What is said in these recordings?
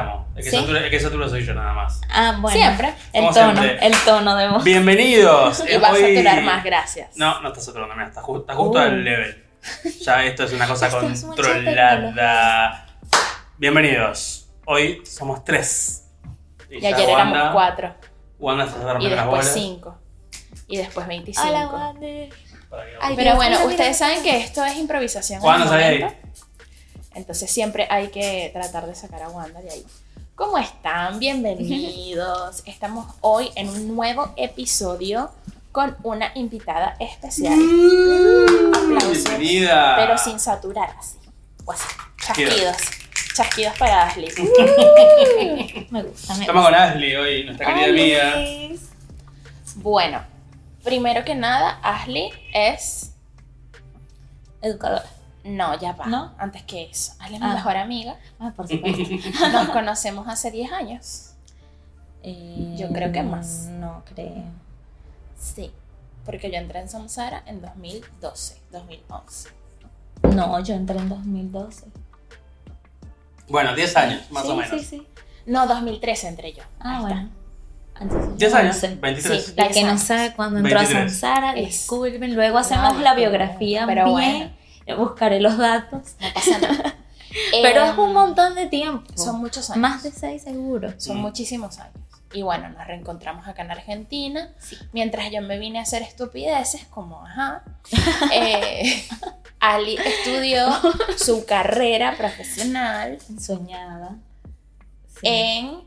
estamos. El que, ¿Sí? satura, el que satura soy yo nada más. Ah, bueno. Siempre. El Como tono, siempre. el tono de voz. Bienvenidos. Y va a hoy- saturar más, gracias. No, no está saturando, mira, está, ju- está justo Uh. al level. Ya esto es una cosa controlada. Bienvenidos. Hoy somos tres. Y ayer Wanda- éramos cuatro. Wanda se está Y después bolas. cinco. Y después 25. Hola, Ay, Pero bueno, ustedes saben que esto es improvisación. Wanda, ahí. momento. Entonces siempre hay que tratar de sacar a Wanda de ahí. ¿Cómo están? Bienvenidos. Estamos hoy en un nuevo episodio con una invitada especial. Aplausos. Bienvenida. Pero sin saturar así. O así. Chasquidos. Chasquidos. Para Ashley. Me gusta, me Estamos con Ashley hoy, nuestra querida amiga. Bueno, primero que nada, Ashley es. Educadora. No, ya va. ¿No? Antes que eso. Ashley es mi Ah. mejor amiga. Ah, por supuesto. Nos conocemos hace 10 años. Eh, Yo creo que más. No creo. Sí. Porque yo entré en Samsara en 2012, 2011. No, yo entré en 2012. Bueno, 10 años, más sí, o menos. Sí, sí. No, 2013 entré yo. Ah, Ahí bueno. Entonces, 10 no años, sé. 23. Sí. La 10 que no años. sabe cuándo entró a 23. Samsara, Es- disculpen. Luego hacemos No, la biografía pero bien. Buscaré los datos. No pasa nada. Pero Em, es un montón de tiempo. Son muchos años. Más de seis seguro. Son Mm. muchísimos años. Y bueno, nos reencontramos acá en Argentina. Sí. Mientras yo me vine a hacer estupideces, como, ajá. eh, Ali estudió su carrera profesional Soñada. Sí. en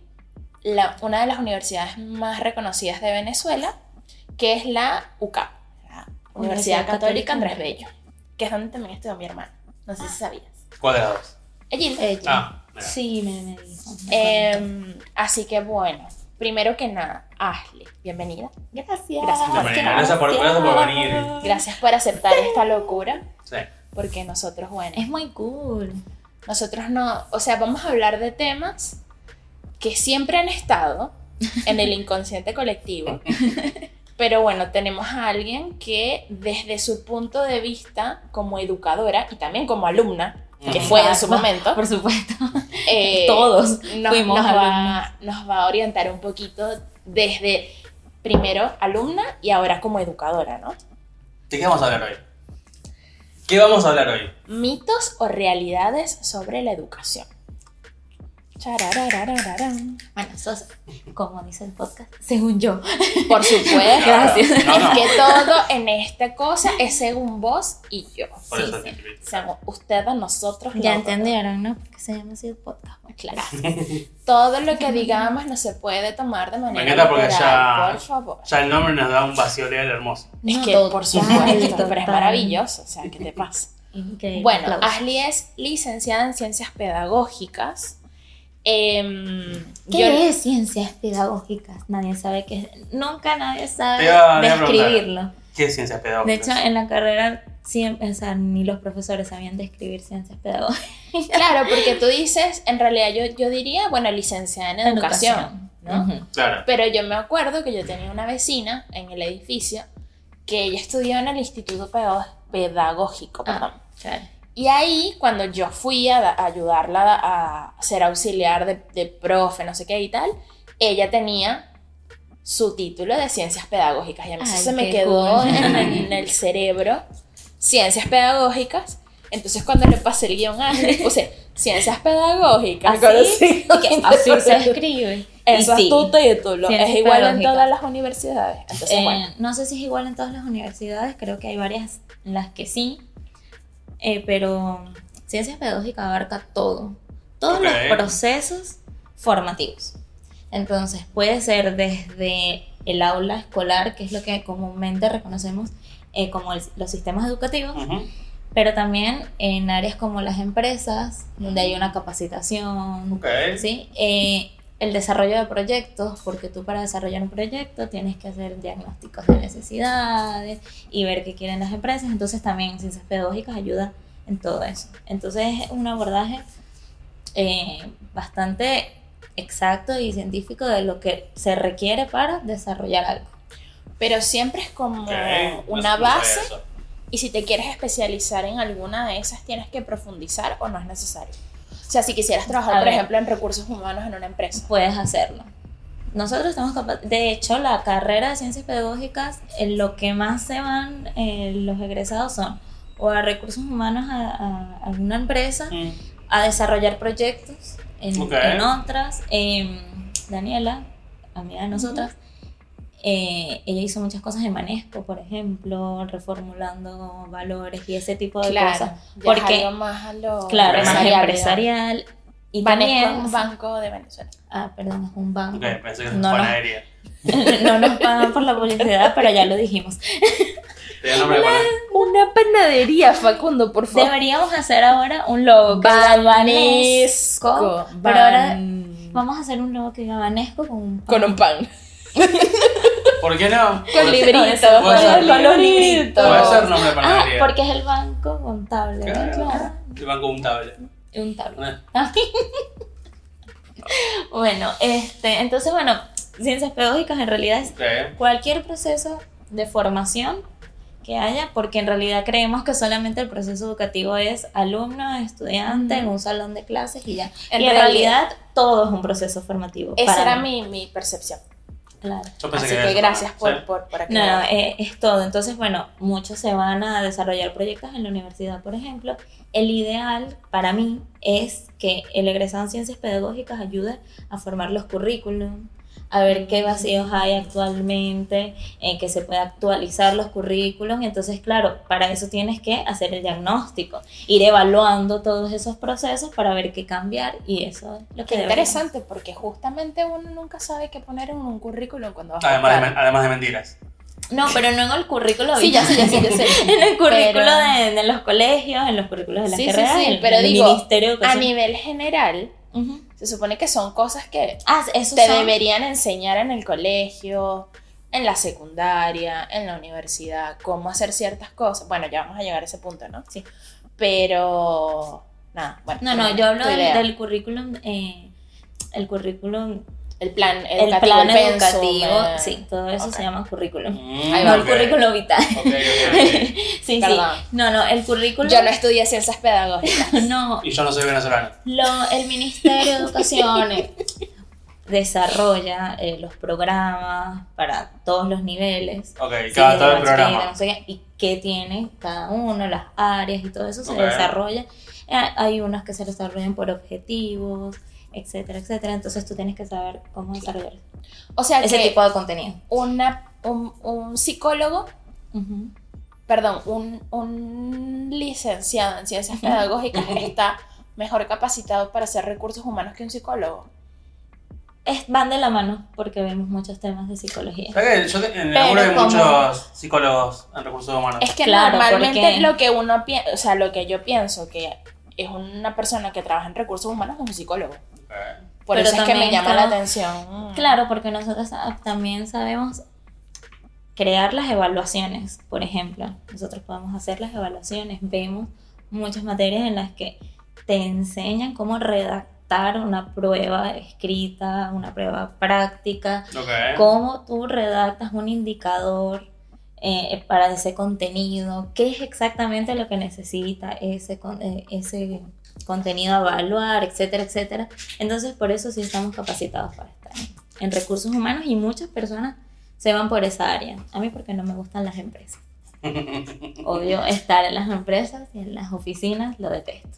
la- una de las universidades más reconocidas de Venezuela, que es la UCAP, la Universidad Universidad Católica Andrés Bello, que es donde también estudió mi hermana. No sé si sabías. ¿Cuál de las dos? Ella. Ella. Ah, mira. Sí, me, me dijo. me Em, así que bueno, primero que nada, Ashley, bienvenida. Gracias. gracias por- Bienvenida, gracias por- gracias por venir. Gracias por aceptar esta locura, Sí. porque nosotros, bueno, Es muy cool. nosotros no, o sea, vamos a hablar de temas que siempre han estado en el inconsciente colectivo. Pero bueno, tenemos a alguien que desde su punto de vista como educadora y también como alumna, que fue en su momento, Por supuesto. eh, Todos nos, fuimos nos va, nos va a orientar un poquito desde primero alumna y ahora como educadora, ¿no? ¿De qué vamos a hablar hoy? ¿Qué vamos a hablar hoy? Mitos o realidades sobre la educación. Bueno, eso es, como dice el podcast, según yo. Por supuesto. Gracias. No, no. Es que todo en esta cosa es según vos y yo. Por Sí, eso sí. Según usted, nosotros. Ya entendieron, ¿no? Porque se llama así el podcast. Claro. Todo lo que digamos no se puede tomar de manera encanta porque ya- por favor. Ya el nombre nos da un vacío legal hermoso. Es que, total, por supuesto, pero es maravilloso. O sea, ¿qué te pasa? Increíble. Bueno, Aplausos. Ashley es licenciada en ciencias pedagógicas. Em, ¿Qué yo- es ciencias pedagógicas? Nadie sabe qué es. Nunca nadie sabe describirlo. ¿Qué es ciencias De pedagógicas? hecho, en la carrera siempre, o sea, ni los profesores sabían describir ciencias pedagógicas. Claro, porque tú dices, en realidad yo, yo diría, bueno, licenciada en educación, ¿no? Claro. Pero yo me acuerdo que yo tenía una vecina en el edificio que ella estudió en el Instituto Pedag- Pedagógico, perdón. Ah, claro. Y ahí, cuando yo fui a, a ayudarla a ser auxiliar de, de profe, no sé qué y tal, ella tenía su título de ciencias pedagógicas. Y a mí eso se me quedó cool. en, en el cerebro, ciencias pedagógicas. Entonces, cuando le pasé el guion a Ashley, puse ciencias pedagógicas. Así, Así, y que así se escribe. Eso Y sí, es tu título. Ciencias Es igual en todas las universidades. Entonces, eh, bueno. No sé si es igual en todas las universidades, creo que hay varias en las que sí, eh, pero ciencias pedagógicas abarca todo, todos los procesos formativos. Entonces puede ser desde el aula escolar, que es lo que comúnmente reconocemos eh, como el- los sistemas educativos, pero también en áreas como las empresas, donde hay una capacitación, Ok. ¿sí? Eh, el desarrollo de proyectos, porque tú para desarrollar un proyecto tienes que hacer diagnósticos de necesidades y ver qué quieren las empresas, entonces también ciencias pedagógicas ayuda en todo eso. Entonces es un abordaje eh, bastante exacto y científico de lo que se requiere para desarrollar algo. Pero siempre es como una no base y si te quieres especializar en alguna de esas tienes que profundizar o no es necesario. O sea, si quisieras trabajar, A por ver. ejemplo, en recursos humanos en una empresa. puedes hacerlo. Nosotros estamos capaces, de hecho, la carrera de ciencias pedagógicas, en lo que más se van eh, los egresados son o a recursos humanos a, a alguna empresa, Mm. a desarrollar proyectos en, en otras. Em, Daniela, amiga de nosotras, eh, ella hizo muchas cosas en Manesco, por ejemplo, reformulando valores y ese tipo de Claro, cosas. Porque, más a lo claro, más empresarial, empresarial. Y Banesco también, es un banco de Venezuela. Ah, perdón, es un banco. Ok, pensé que es No, no. panadería. no nos pagan por la publicidad, pero ya lo dijimos. Una panadería, Facundo, por favor. Deberíamos hacer ahora un logo Banesco, pero ahora vamos a hacer un logo que diga Banesco con un pan. Con un pan. ¿Por qué no? Con ser. Con los libritos. Puede ser nombre de Ah, porque es el banco contable. Claro. Claro. El banco untable. Un tablo. Eh. bueno, este, entonces, bueno, ciencias pedagógicas en realidad es Ok. cualquier proceso de formación que haya, porque en realidad creemos que solamente el proceso educativo es alumno, estudiante, en un salón de clases y ya. En y en realidad- realidad todo es un proceso formativo. Esa para era mí. mi, mi percepción. Claro. Yo pensé Así que, que eso, gracias ¿no? por, Sí. por, por No, eh, es todo. Entonces, bueno, muchos se van a desarrollar proyectos en la universidad, por ejemplo. El ideal para mí es que el egresado en ciencias pedagógicas ayude a formar los currículum, a ver qué vacíos hay actualmente, en que se pueda actualizar los currículums. Entonces, claro, para eso tienes que hacer el diagnóstico, ir evaluando todos esos procesos para ver qué cambiar y eso es lo que Qué interesante, porque justamente uno nunca sabe qué poner en un currículum cuando vas a Además de, buscar. men- además de mentiras. No, pero no en el currículo. Sí, ya sé, ya sé, ya sé. en el currículo Pero- de, de los colegios, en los currículos de las Sí, sí, carreras, sí, en pero el digo, Ministerio de A nivel general, Ujú. Se supone que son cosas que Ah, eso te son- deberían enseñar en el colegio, en la secundaria, en la universidad, cómo hacer ciertas cosas. Bueno, ya vamos a llegar a ese punto, ¿no? Sí. Pero, nada, bueno. No, no, yo hablo del currículum, eh, el currículum, el plan educativo, el plan educativo, eh, sí, todo eso se llama currículum. Mm, no el ok. currículum vital. Sí, Perdón. sí. No, no, el currículum. Yo no estudié ciencias pedagógicas. no, Y yo no soy venezolano. Lo, el Ministerio de Educación eh, desarrolla eh, los programas para todos los niveles. Ok, cada todo el programa. no sé qué, y qué tiene cada uno, las áreas y todo eso se desarrolla. Eh, hay unos que se desarrollan por objetivos, etcétera, etcétera. Entonces tú tienes que saber cómo desarrollar O sea ese que tipo de contenido. una, un, un psicólogo, perdón, un, un licenciado en ciencias pedagógicas está mejor capacitado para hacer recursos humanos que un psicólogo. Es, van de la mano porque vemos muchos temas de psicología. ¿Sabes que Yo te- en el hay como- muchos psicólogos en recursos humanos. Es que Claro, normalmente porque- lo que uno piensa, o sea, lo que yo pienso que es una persona que trabaja en recursos humanos es un psicólogo. Por Pero eso es que me llama la atención. Claro, porque nosotros también sabemos crear las evaluaciones, por ejemplo. Nosotros podemos hacer las evaluaciones, vemos muchas materias en las que te enseñan cómo redactar una prueba escrita, una prueba práctica, cómo tú redactas un indicador eh, para ese contenido, qué es exactamente lo que necesita ese, con- eh, ese contenido a evaluar, etcétera, etcétera. Entonces, por eso sí estamos capacitados para estar en- en recursos humanos y muchas personas se van por esa área. A mí porque no me gustan las empresas. Obvio, estar en las empresas y en las oficinas lo detesto.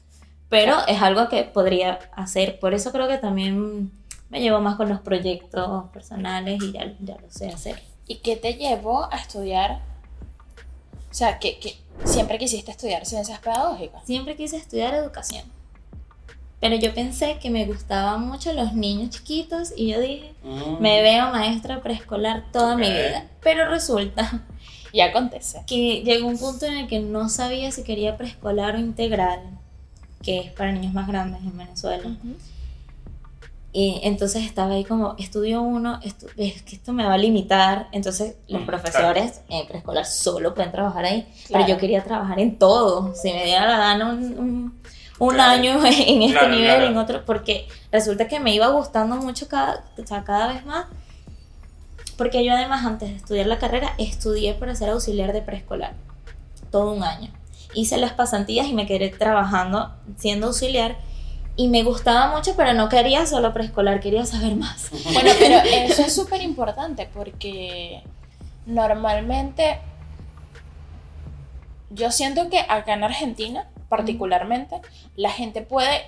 Pero es algo que podría hacer. Por eso creo que también me llevo más con los proyectos personales y ya, ya lo sé hacer. ¿Y qué te llevó a estudiar? O sea, que, que siempre quisiste estudiar ciencias pedagógicas. Siempre quise estudiar educación. Pero yo pensé que me gustaban mucho los niños chiquitos y yo dije, Mm. me veo maestra preescolar toda mi vida. Pero resulta Y acontece. que llegó un punto en el que no sabía si quería preescolar o integral, que es para niños más grandes en Venezuela. Y entonces estaba ahí como, estudio uno, estu- es que esto me va a limitar. Entonces los Mm, profesores en preescolar solo pueden trabajar ahí. Claro. Pero yo quería trabajar en todo. Si me diera la gana un, un, un Claro. año en este Claro, nivel, claro. en otro, porque resulta que me iba gustando mucho cada, o sea, cada vez más. Porque yo además antes de estudiar la carrera estudié para ser auxiliar de preescolar. Todo un año. Hice las pasantías y me quedé trabajando siendo auxiliar. Y me gustaba mucho, pero no quería solo preescolar, quería saber más. Bueno, pero eso es súper importante porque normalmente yo siento que acá en Argentina, particularmente, la gente puede,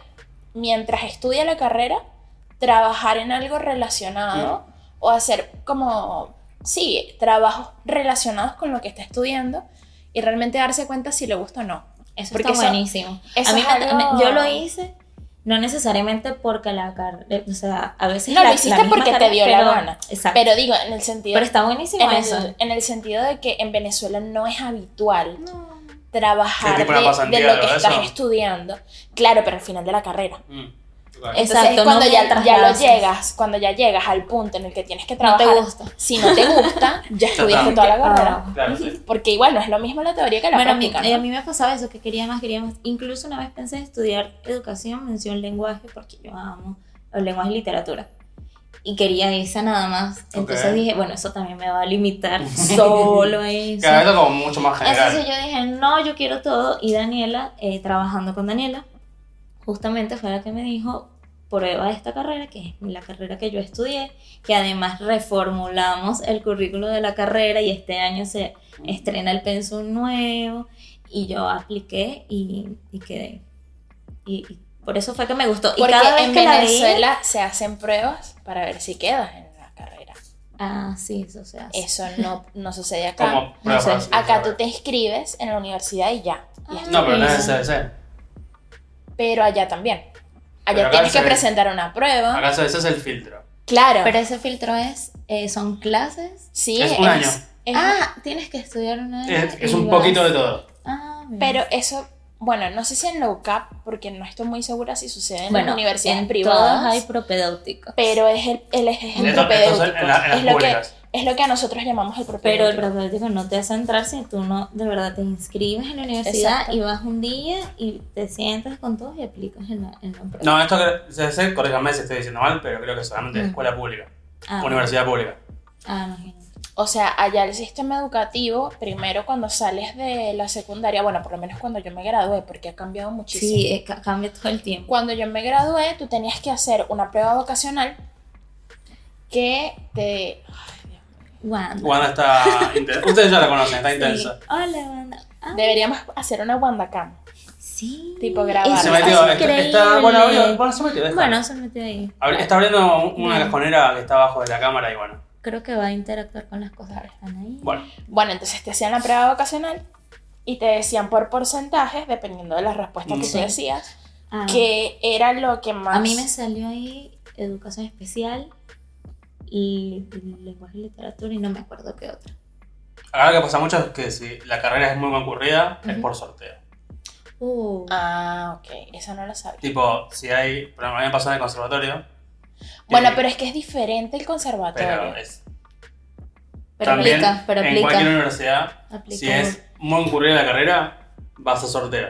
mientras estudia la carrera, trabajar en algo relacionado o hacer como, sí, trabajos relacionados con lo que está estudiando y realmente darse cuenta si le gusta o no. Eso Porque está buenísimo. eso a mí algo- yo lo hice, no necesariamente porque la carrera, o sea, a veces No, la- lo la hiciste porque te dio la pero- gana. Exacto. Pero digo, en el sentido... Pero está buenísimo en eso. el, en el sentido de que en Venezuela no es habitual No. trabajar de, lo que estás eso. estudiando. Claro, pero al final de la carrera. Mm, Es- Entonces Exacto, es cuando no ya, ya lo llegas, cuando ya llegas al punto en el que tienes que No te trabajar. gusta. Si no te gusta, ya estudiaste toda la carrera. Ah. Claro, sí. Porque igual no es lo mismo la teoría que la Bueno, a práctica. eh, a ¿no? mí me pasaba eso, que quería más, quería más. Incluso una vez pensé en estudiar educación, mención lenguaje, porque yo amo los lenguajes y literatura. Y quería esa nada más. Entonces Ok. dije, bueno, eso también me va a limitar solo a eso. Claro, esto como mucho más general. Entonces yo dije, no, yo quiero todo. Y Daniela, eh, trabajando con Daniela, justamente fue la que me dijo, prueba esta carrera, que es la carrera que yo estudié, que además reformulamos el currículo de la carrera y este año se estrena el pensum nuevo. Y yo apliqué y, y quedé. Y, y por eso fue que me gustó. Y Porque cada vez en que la veía- Venezuela se hacen pruebas para ver si quedas en la carrera. Ah, sí, eso se hace. Eso no, no sucede acá. Como prueba sé. Acá tú te inscribes en la universidad y ya. y Ah. es No, pero no es. SBC. Pero allá también. Allá tienes que se- presentar una prueba. Acá SBC es el filtro. Claro. Pero ese filtro es, eh, son clases. sí, Es un año. es- Ah, tienes que estudiar una Es, vez es y un vas- poquito de todo. Ah. Pero eso, bueno, no sé si en low cap, porque no estoy muy segura si sucede en bueno, las universidades en privadas. todas hay propedéuticos. Pero es el, el, es el propedéutico. es en la- en las es, lo que, públicas. Es lo que a nosotros llamamos el Pero propedéutico. el propedéutico no te hace entrar si tú no de verdad te inscribes en la universidad Exacto. y vas un día y te sientas con todos y aplicas en la, en la. No, esto que SBC, corríjame si estoy diciendo mal, pero creo que solamente es Mm. escuela pública. Ah, Universidad pública. Ah, imagínate. O sea, allá el sistema educativo, primero cuando sales de la secundaria, bueno, por lo menos cuando yo me gradué, porque ha cambiado muchísimo. Sí, eh, ca- cambia todo el tiempo. Cuando yo me gradué, tú tenías que hacer una prueba vocacional que te... Wanda. Wanda está intensa. Ustedes ya la conocen, está Sí. intensa. Hola, Wanda. Ah, Deberíamos hacer una WandaCam. sí. tipo grabar. Se es metió, está, bueno, abrió- bueno, se metió. Bueno, se metió ahí. Abri- Está abriendo una Bien. cajonera que está abajo de la cámara y bueno. Creo que va a interactuar con las cosas que están ahí. Bueno, Bueno, entonces te hacían la prueba vocacional y te decían por porcentajes, dependiendo de las respuestas que Mm. tú Sí. decías, Ah, que era lo que más... A mí me salió ahí educación especial lenguaje y literatura y no me acuerdo qué otra. lo que pasa mucho es que si la carrera es muy concurrida, es por sorteo. Uh, Ah, ok, eso no lo sabía. Tipo, si hay. Por ejemplo, a mí me pasó en el conservatorio. Bueno, pero es que es diferente el conservatorio. Pero es. pero también aplica, pero en aplica. cualquier universidad, Aplica. si es muy concurrida la carrera, vas a sorteo.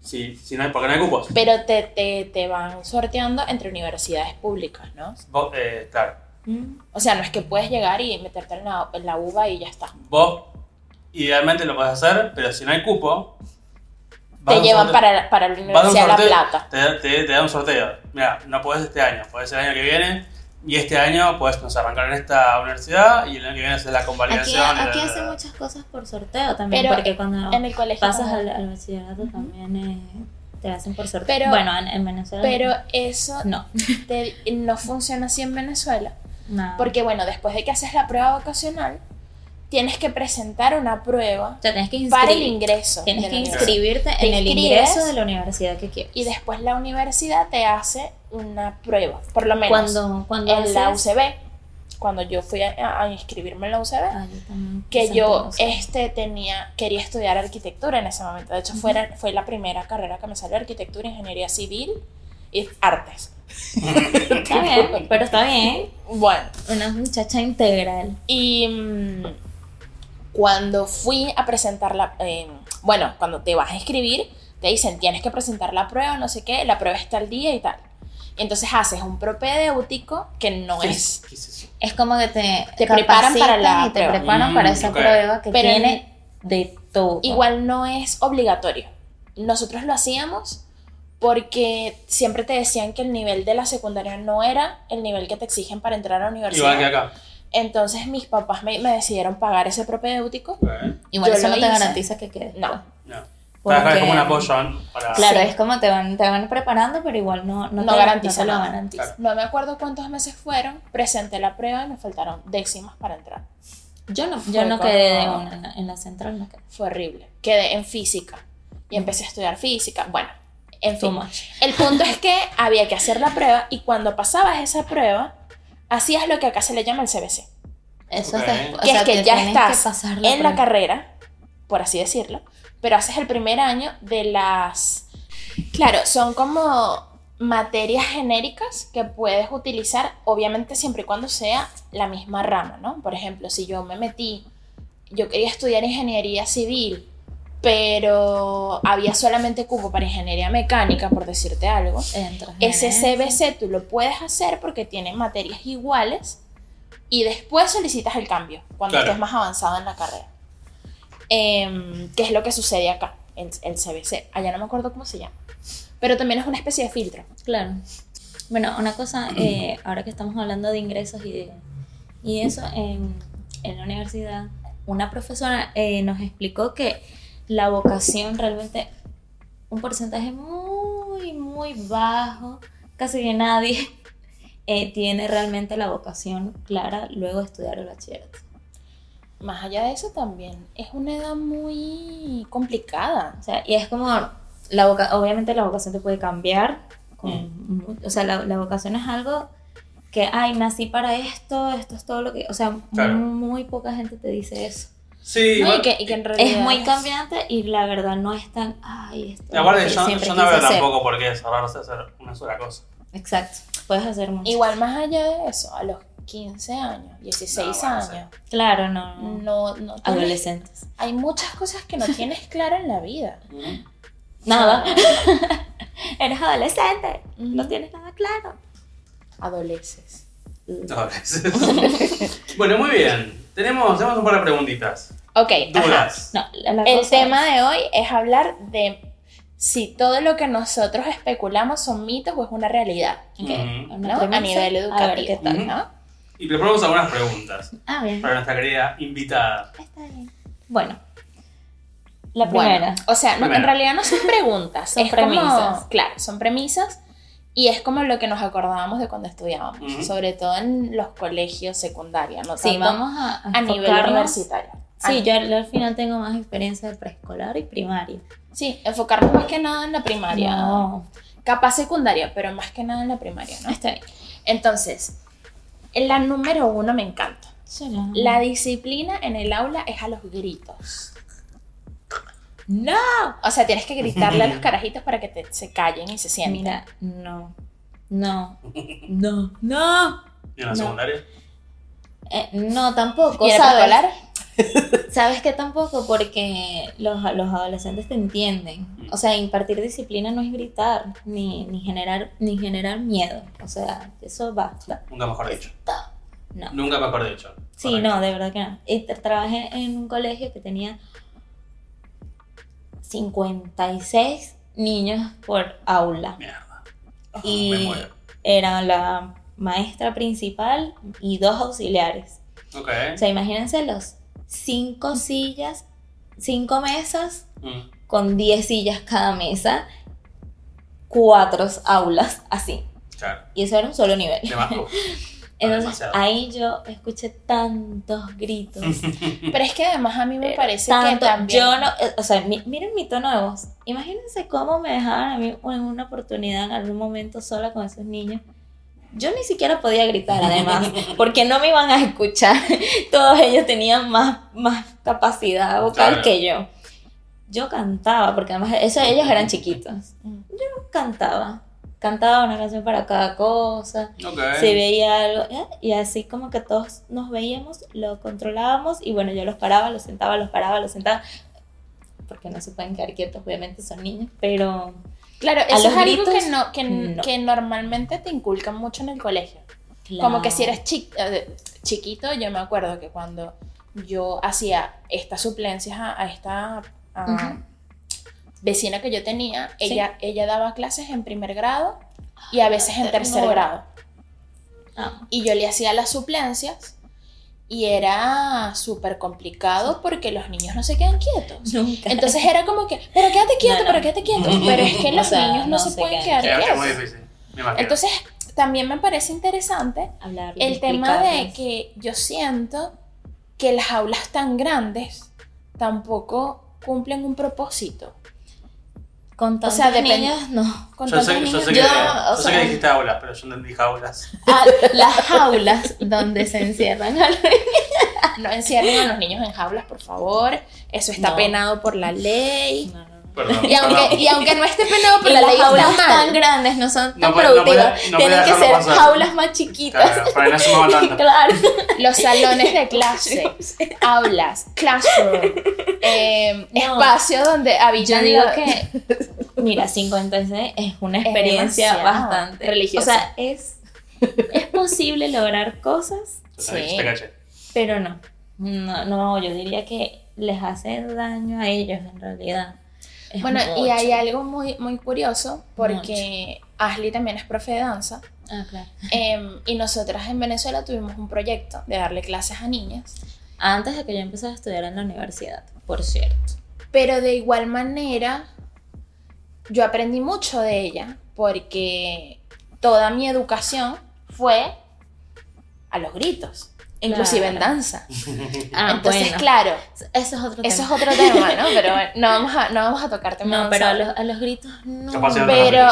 Si, si no hay, porque no hay cupos. Pero te, te, te van sorteando entre universidades públicas, ¿no? Vos, eh, claro. Mm, O sea, no es que puedes llegar y meterte en la, en la uva y ya está. Vos, idealmente lo puedes hacer, pero si no hay cupo. vas a Te llevan sorteo- para, para la vas a un Universidad de La Plata. Te, te, te da un sorteo. Mira, no podés este año, podés el año que viene. Y este año puedes arrancar en esta universidad y el año que viene hacer la Aquí, convalidación. aquí la- hacen muchas cosas por sorteo también, Pero porque cuando En el colegio. pasas al, al bachillerato también eh, te hacen por sorteo. Pero- bueno, en, en Venezuela Pero eso no. te- no funciona así en Venezuela. No. Porque, bueno, después de que haces la prueba vocacional, tienes que presentar una prueba o sea, tienes que para el ingreso. Tienes que inscribirte Te en el ingreso de la universidad que quieres. Y después la universidad te hace una prueba, por lo menos cuando cuando en la UCB, cuando yo fui a, a inscribirme en la UCB, Ah, yo que yo este tenía quería estudiar arquitectura en ese momento. De hecho, fuera, fue la primera carrera que me salió arquitectura, ingeniería civil y artes. Está bien, pero está bien. Bueno, Una muchacha integral. y mm, cuando fui a presentar la, eh, bueno, cuando te vas a inscribir, te dicen tienes que presentar la prueba, no sé qué, la prueba está al día y tal. Entonces haces un propedéutico que no ¿Qué es ¿Qué es eso? Es como que te, Te preparan para la y te prueba. preparan Mm, para esa prueba que Pero en- tiene de todo. Igual no es obligatorio. Nosotros lo hacíamos porque siempre te decían que el nivel de la secundaria no era el nivel que te exigen para entrar a la universidad. Igual que acá. Entonces mis papás me, me decidieron pagar ese propedéutico. Ok. Igual Yo eso no te hice. garantiza que quedes. No, No. Porque- Acá es como un apoyo para. Claro, Sí. es como te van, te van preparando, pero igual no, no, No te, garantiza no lo garantiza. Claro. no me acuerdo cuántos meses fueron. Presenté la prueba y me faltaron décimas para entrar. Yo no, yo no quedé de una en la, en la central, no quedé. Fue horrible. Quedé en física y empecé a estudiar física. Bueno, en Too fin. much. El punto es que había que hacer la prueba y cuando pasabas esa prueba, hacías lo que acá se le llama el CBC. Eso es, o que sea, es que ya estás que en la carrera, por así decirlo, pero haces el primer año de las... Claro, son como materias genéricas que puedes utilizar, obviamente siempre y cuando sea la misma rama, ¿no? Por ejemplo, si yo me metí, yo quería estudiar ingeniería civil, pero había solamente cupo para ingeniería mecánica, por decirte algo, Entras en ese. CBC tú lo puedes hacer porque tiene materias iguales y después solicitas el cambio cuando Claro. estés más avanzado en la carrera. Em, ¿Qué es lo que sucede acá? El, el CBC. Allá no me acuerdo cómo se llama. Pero también es una especie de filtro. Claro. Bueno, una cosa, eh, ahora que estamos hablando de ingresos y de y eso, en, en la universidad, una profesora eh, nos explicó que la vocación realmente, un porcentaje muy, muy bajo, casi que nadie eh, tiene realmente la vocación clara luego de estudiar el bachillerato. Más allá de eso también es una edad muy complicada. O sea, y es como, la voca obviamente la vocación te puede cambiar. con mu- o sea, la, la vocación es algo que, ay, nací para esto, esto es todo lo que... O sea, Claro. muy poca gente te dice eso. Sí, ¿no? igual- Y, que, y que en realidad Es muy cambiante y la verdad no es tan, ay, esto aparte yo, siempre yo no veo hacer". tampoco por qué cerrarse a hacer una sola cosa. Exacto, puedes hacer mucho. Igual más allá de eso, a los 15 años, 16 No, bueno, años, Claro, no. no. no, no tienes- Adolescentes. hay muchas cosas que no tienes claro en la vida. Nada. Eres adolescente, no tienes nada claro. Adoleces. A veces. bueno, muy bien. Tenemos, tenemos un par de preguntitas. Ok, ajá. Dudas. No, El cosa tema es- de hoy es hablar de si todo lo que nosotros especulamos son mitos o es una realidad, Ok, Ujú. una ¿no? A nivel A ver qué educativo, tal. Ujú. ¿no? Y preparamos algunas preguntas Ah, bien. para nuestra querida invitada. Está bien. Bueno, la Bueno, primera. o sea, no, en realidad no son preguntas, Son es como- premisas. claro, son premisas y es como lo que nos acordábamos de cuando estudiábamos, Ujú. sobre todo en los colegios secundarios, no Sí, tanto vamos a, a nivel universitario. Sí, yo al al final tengo más experiencia de preescolar y primaria. sí, enfocarnos más que nada en la primaria, No, capaz secundaria, pero más que nada en la primaria, ¿no? está bien. Entonces, la número uno me encanta. Será. La disciplina en el aula es a los gritos. No. O sea, tienes que gritarle a los carajitos para que te- se callen y se sienten. Mira, no. No. No. No. ¿Y en la No. secundaria? Eh, no, tampoco. ¿Y en el ¿sabes? preescolar? ¿Sabes qué tampoco? Porque los, los adolescentes te entienden. O sea, impartir disciplina no es gritar, ni, ni, generar, ni generar miedo. O sea, eso basta. Nunca mejor dicho. No. Nunca mejor dicho. Sí, no, de verdad que no. Y tra- trabajé en un colegio que tenía 56 niños por aula. Mierda. Me Y muero. era la maestra principal y dos auxiliares. Ok. O sea, imagínense los cinco sillas, cinco mesas Mm, con 10 sillas cada mesa, cuatro aulas, así. claro. Y eso era un solo nivel. Entonces demasiado. ahí yo escuché tantos gritos. Pero es que además a mí me Pero parece tanto, que también... yo no, eh, o sea, mi- miren mi tono de voz. Imagínense cómo me dejaban a mí en una oportunidad, en algún momento sola con esos niños. Yo ni siquiera podía gritar, además, porque no me iban a escuchar. Todos ellos tenían más, más capacidad vocal Claro. que yo. Yo cantaba, porque además eso, ellos eran chiquitos. Mm. Yo cantaba. Cantaba una canción para cada cosa Ok. se veía algo ¿eh? y así como que todos nos veíamos, lo controlábamos y bueno, yo los paraba, los sentaba, los paraba, los sentaba, porque no se pueden quedar quietos, obviamente son niños, pero Claro, eso es algo gritos, que, no, que, no. que normalmente te inculcan mucho en el colegio. Como que si eres chi- eh, chiquito, yo me acuerdo que cuando yo hacía estas suplencias a, a esta... a- vecina que yo tenía, Sí. ella, ella daba clases en primer grado y a veces en tercer grado. Ah, Y yo le hacía las suplencias y era súper complicado porque los niños no se quedan quietos. nunca. Entonces era como que, pero quédate quieto, No, no. pero quédate quieto. Pero es que O los sea, niños no, no se, se pueden quedan quedar Es, es muy quietos. difícil. Entonces, también me parece interesante hablar el tema de que yo siento que las aulas tan grandes tampoco cumplen un propósito. Con tantos sea, depende- niños no Con yo sé, yo niños- sé que, yo, yo o sé sea- que dijiste aulas, pero yo no entendí jaulas. Ah, las jaulas donde se encierran a los No encierren a los niños en jaulas, por favor. Eso está No. penado por la ley. No. Perdón. Y aunque, perdón. y aunque no esté penado por Y la las ley, está jaulas tan grandes no son tan No puede- no productivas. puede- no Tienen que ser pasar. jaulas más chiquitas. Claro, para. Claro. Los salones de clase, aulas, classroom, eh, No. espacio donde Yo habitan digo los- que, mira, 56 es una experiencia bastante religiosa. O sea, es, es posible lograr cosas, Sí. Pero no. no. No, yo diría que les hace daño a ellos en realidad. Es Bueno, y hay algo muy, muy curioso porque Ashley también es profe de danza. Ah, claro. em, y nosotras en Venezuela tuvimos un proyecto de darle clases a niñas, Antes de que yo empezara a estudiar en la universidad, por cierto. pero de igual manera yo aprendí mucho de ella porque toda mi educación fue a los gritos, inclusive en danza. Ah, Entonces, bueno. claro, Eso es otro tema. eso es otro tema, ¿no? Pero bueno, no vamos a, no vamos a tocar temas No, pero a los, a los gritos no. Pero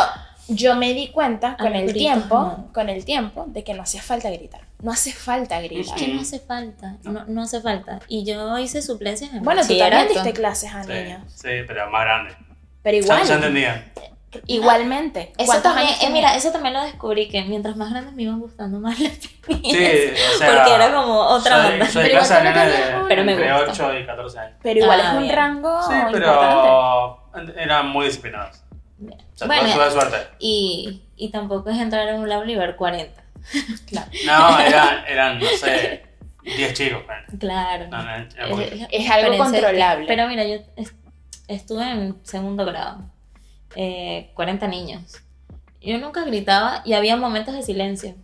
yo me di cuenta con el gritos, tiempo, no. con el tiempo, de que no hacía falta gritar. No hace falta Es gritar. que no hace falta, no, no hace falta. Y yo hice suplencias en Bueno, tú también diste clases a Sí, niños. sí, pero más grande. Pero igual, ya entendía. Igualmente. Eso ¿Cuántos también, años eh, mira, eso también lo descubrí, que mientras más grandes me iban gustando más las pequeñas. Sí, o sea. porque era como otra soy, onda. Soy Pero clase de de Pero me entre gusta. 8 y 14 años. Pero igual Ah, es un bien. rango Sí, importante. pero eran muy disciplinados. O sea, Bueno, suerte. y, y tampoco es entrar en un aula y ver 40. Claro. No, eran, eran, no sé, 10 chicos. bueno. Claro. No, no, Es- Es algo controlable. Pero mira, yo est- estuve en segundo grado, eh, 40 niños. Yo nunca gritaba y había momentos de silencio.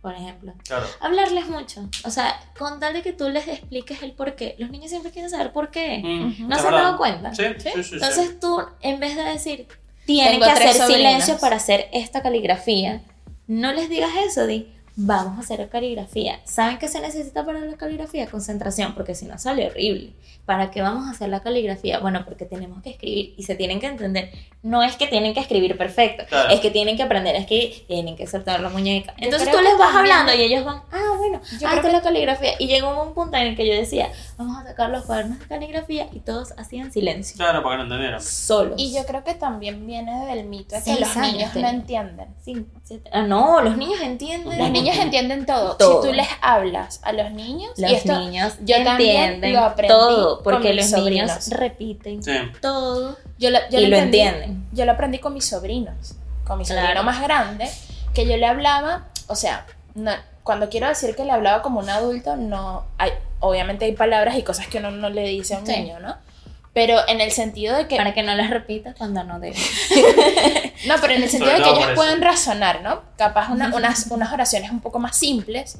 Por ejemplo. Claro. Hablarles mucho. O sea, con tal de que tú les expliques el por qué. Los niños siempre quieren saber por qué. Mm, ¿No se han dado cuenta? Sí, sí, sí. sí. Entonces tú, en vez de decir, tienen Tengo que hacer sobrinas. silencio para hacer esta caligrafía, no les digas eso, di, vamos a hacer caligrafía. ¿Saben qué se necesita para la caligrafía? Concentración, porque si no sale horrible. ¿Para qué vamos a hacer la caligrafía? Bueno, porque tenemos que escribir y se tienen que entender. No es que tienen que escribir perfecto, Claro. es que tienen que aprender, es que tienen que soltar la muñeca. Entonces tú les que vas también- hablando y ellos van, ah, bueno, Yo ah, creo que- la caligrafía. Y llegó un punto en el que yo decía, vamos a sacar los cuadernos de caligrafía y todos hacían silencio. Claro, porque no entendieron. Solos. Y yo creo que también viene del mito de que los niños no tenía. entienden. Sí, siete- ah, no, los niños entienden. Los niños entienden todo. Todo. Si tú les hablas a los niños, Los y esto niños yo también entienden lo aprendí todo, con porque mis los niños sobrinos. repiten Sí. todo yo lo, yo y lo entendí- entienden. Yo lo aprendí con mis sobrinos, con mi Claro. sobrino más grande, que yo le hablaba, o sea, no- cuando quiero decir que le hablaba como un adulto, no hay, obviamente hay palabras y cosas que uno no le dice a un Sí. niño, ¿no? Pero en el sentido de que Para que no las repitas cuando no deben. No, pero en el sentido de que ellos pueden razonar, ¿no? Capaz una- unas, unas oraciones un poco más simples,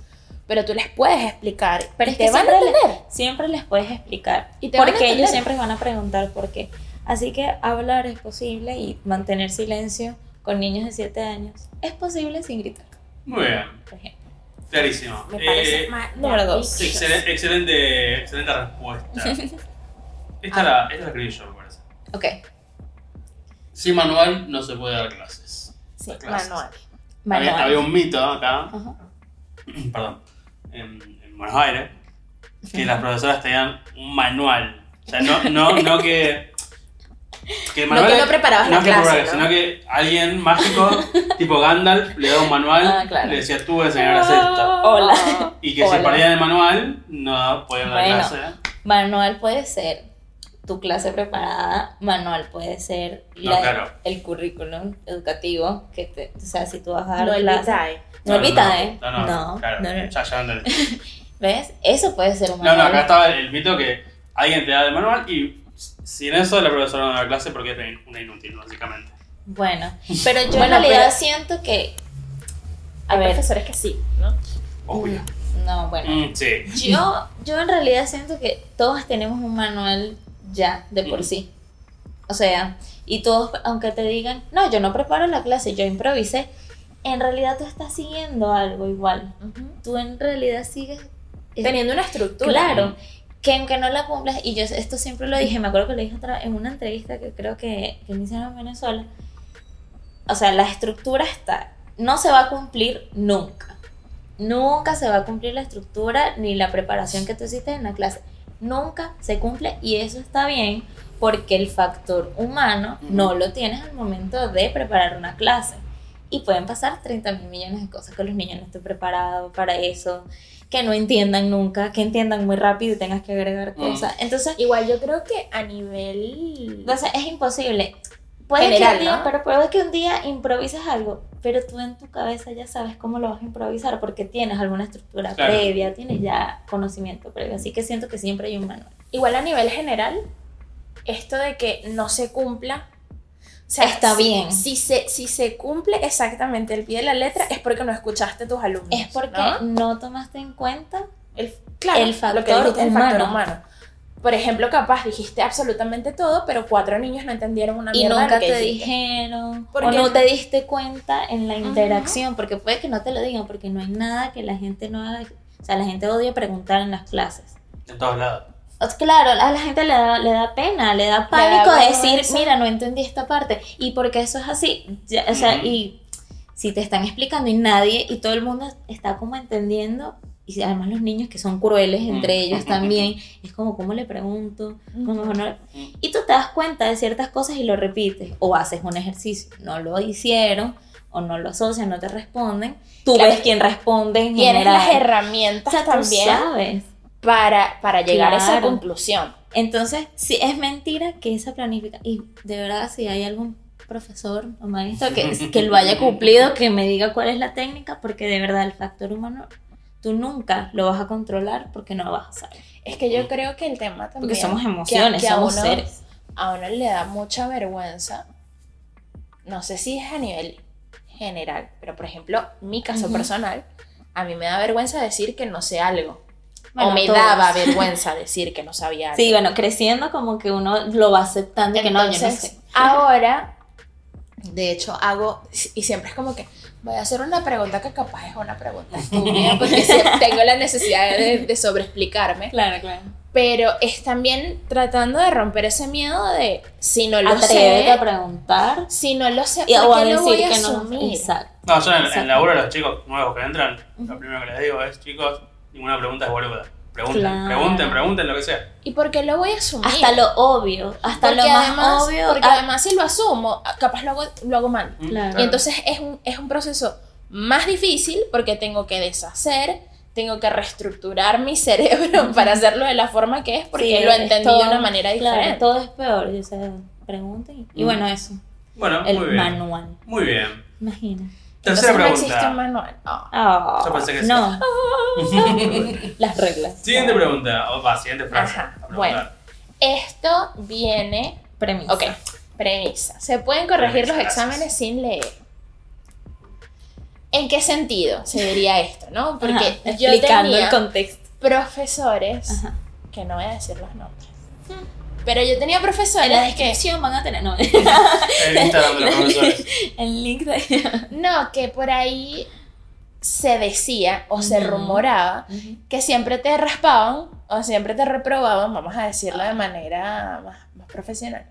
pero tú les puedes explicar. Pero y es te que van a siempre, le- entender. siempre les puedes explicar. Y te van a porque ellos siempre van a preguntar por qué. Así que hablar es posible y mantener silencio con niños de 7 años es posible sin gritar, Muy bien. por ejemplo. Clarísimo. Me parece Eh, número dos. excelente, excelente, excelente respuesta. Esta, la, esta la escribí yo, me parece. Ok. Sin manual no se puede dar clases. Sí, clases. manual. Había, Manual. había un mito acá, Ajá. perdón, en, en Buenos Aires, que las profesoras tenían un manual. O sea, no, no, no que. Que el No que no preparabas no la que clase, preparabas, ¿no? sino que alguien mágico, tipo Gandalf, le daba un manual, Ah, claro. le decía tú enseñarás esto. Hola. Y que si Hola. perdían el manual, no podían dar Bueno. clase. Manual puede ser tu clase preparada, manual puede ser No, la- claro. el currículum educativo, que te, o sea, si tú vas a dar No el clase- vitae. No el vitae. No, no, No, claro, no, no. Ya, ya. ¿Ves? Eso puede ser un No, no, manual. acá estaba el mito que alguien te da el manual y Sin eso, la profesora no da clase porque es una inútil, básicamente. Bueno, pero yo en realidad pero- siento que. A Hay ver, profesores que sí, ¿no? Obvio. no, bueno. Mm, sí. Yo, yo en realidad siento que todos tenemos un manual ya de por Mm. sí. O sea, y todos, aunque te digan, no, yo no preparo la clase, yo improvisé, en realidad tú estás siguiendo algo igual. Tú en realidad sigues Teniendo una estructura. Claro, que aunque no la cumplas, y yo esto siempre lo dije, me acuerdo que lo dije otra, en una entrevista que creo que, que me hicieron en Venezuela, o sea, la estructura está, no se va a cumplir nunca. Nunca se va a cumplir la estructura ni la preparación que tú hiciste en la clase. Nunca se cumple y eso está bien porque el factor humano no lo tienes al momento de preparar una clase. Y pueden pasar 30 mil millones de cosas que los niños no estén preparados para eso, que no entiendan nunca, que entiendan muy rápido y tengas que agregar Mm. cosas. Entonces, Igual yo creo que a nivel... entonces es imposible. Puede General, que un día, ¿no? pero puede que un día improvises algo, pero tú en tu cabeza ya sabes cómo lo vas a improvisar porque tienes alguna estructura Claro. previa, tienes ya conocimiento previo. Así que siento que siempre hay un manual. Igual a nivel general, esto de que no se cumpla... O sea, Está si- bien. Si se, si se cumple exactamente el pie de la letra, es porque no escuchaste a tus alumnos. Es porque ¿no? no, tomaste en cuenta El, claro, el lo que factor dijiste, el factor humano. humano. Por ejemplo, capaz dijiste absolutamente todo, pero cuatro niños no entendieron una y mierda de nunca lo que te dijiste. dijeron ¿Por o qué? no te diste cuenta en la interacción, porque puede que no te lo digan, porque no hay nada que la gente no haga. O sea, la gente odia preguntar en las clases. En todos lados. Claro, a la gente le da, le da pena, le da pánico da decir, mira, no entendí esta parte. Y porque eso es así. Ya, o sea, y si te están explicando y nadie, y todo el mundo está como entendiendo, y además los niños que son crueles entre ellos también, es como, ¿cómo le pregunto? ¿Cómo mejor no le-. Y tú te das cuenta de ciertas cosas y lo repites, o haces un ejercicio, no lo hicieron, o no lo asocian, no te responden. Tú Claro. ves quién responde en Tienes general. las O herramientas tú también sabes. Para, para llegar a esa conclusión. Entonces, sí, es mentira que esa planifica. Y de verdad, si hay algún profesor o maestro que, que lo haya cumplido, que me diga cuál es la técnica, porque de verdad el factor humano tú nunca lo vas a controlar porque no lo vas a saber. Es que yo creo que el tema también. Porque somos que a- emociones, que a somos uno- seres. A uno le da mucha vergüenza. No sé si es a nivel general, pero por ejemplo, mi caso personal, a mí me da vergüenza decir que no sé algo. Bueno, o me todos. daba vergüenza decir que no sabía algo. Sí, bueno, creciendo como que uno lo va aceptando y que no, yo no Entonces, sé. ahora, de hecho, hago, y siempre es como que voy a hacer una pregunta que capaz es una pregunta estúpida, porque tengo la necesidad de, de sobreexplicarme, Claro, claro. pero es también tratando de romper ese miedo de si no lo Atrévete sé, a preguntar si no lo sé, y, ¿por o a qué lo decir voy a que no. asumir? Exacto. No, yo en, en Exacto. laburo a los chicos nuevos que entran, lo primero que les digo es, chicos, ninguna pregunta es boluda. Pregunten, Claro. pregunten, pregunten lo que sea. ¿Y por qué lo voy a asumir? Hasta lo obvio, hasta porque lo más además, obvio. porque ah, además si lo asumo, capaz lo hago, lo hago mal. Claro. Y entonces es un, es un proceso más difícil porque tengo que deshacer, tengo que reestructurar mi cerebro para hacerlo de la forma que es porque sí, lo entendí todo- de una manera claro, diferente. todo es peor, o sea, pregunten. Y Mm. bueno, eso, Bueno, el muy bien. manual. Muy bien. Imagina. Tercera Entonces no existe un pregunta. manual. Ah. Ah, Yo pensé que sí. no. Las reglas. Siguiente pregunta. O va, siguiente frase. Bueno. Esto viene. Premisa. Ok, premisa. Se pueden corregir Premisa, los gracias. exámenes sin leer. ¿En qué sentido se diría esto, no? Porque Ajá, yo explicando tenía el contexto. profesores, Ajá. que no voy a decir los nombres, pero yo tenía En la profesores que, descripción van a tener no, El Instagram de los profesores. el link de. no, que por ahí se decía o se Ujú. rumoraba que siempre te raspaban o siempre te reprobaban, vamos a decirlo de manera más, más profesional,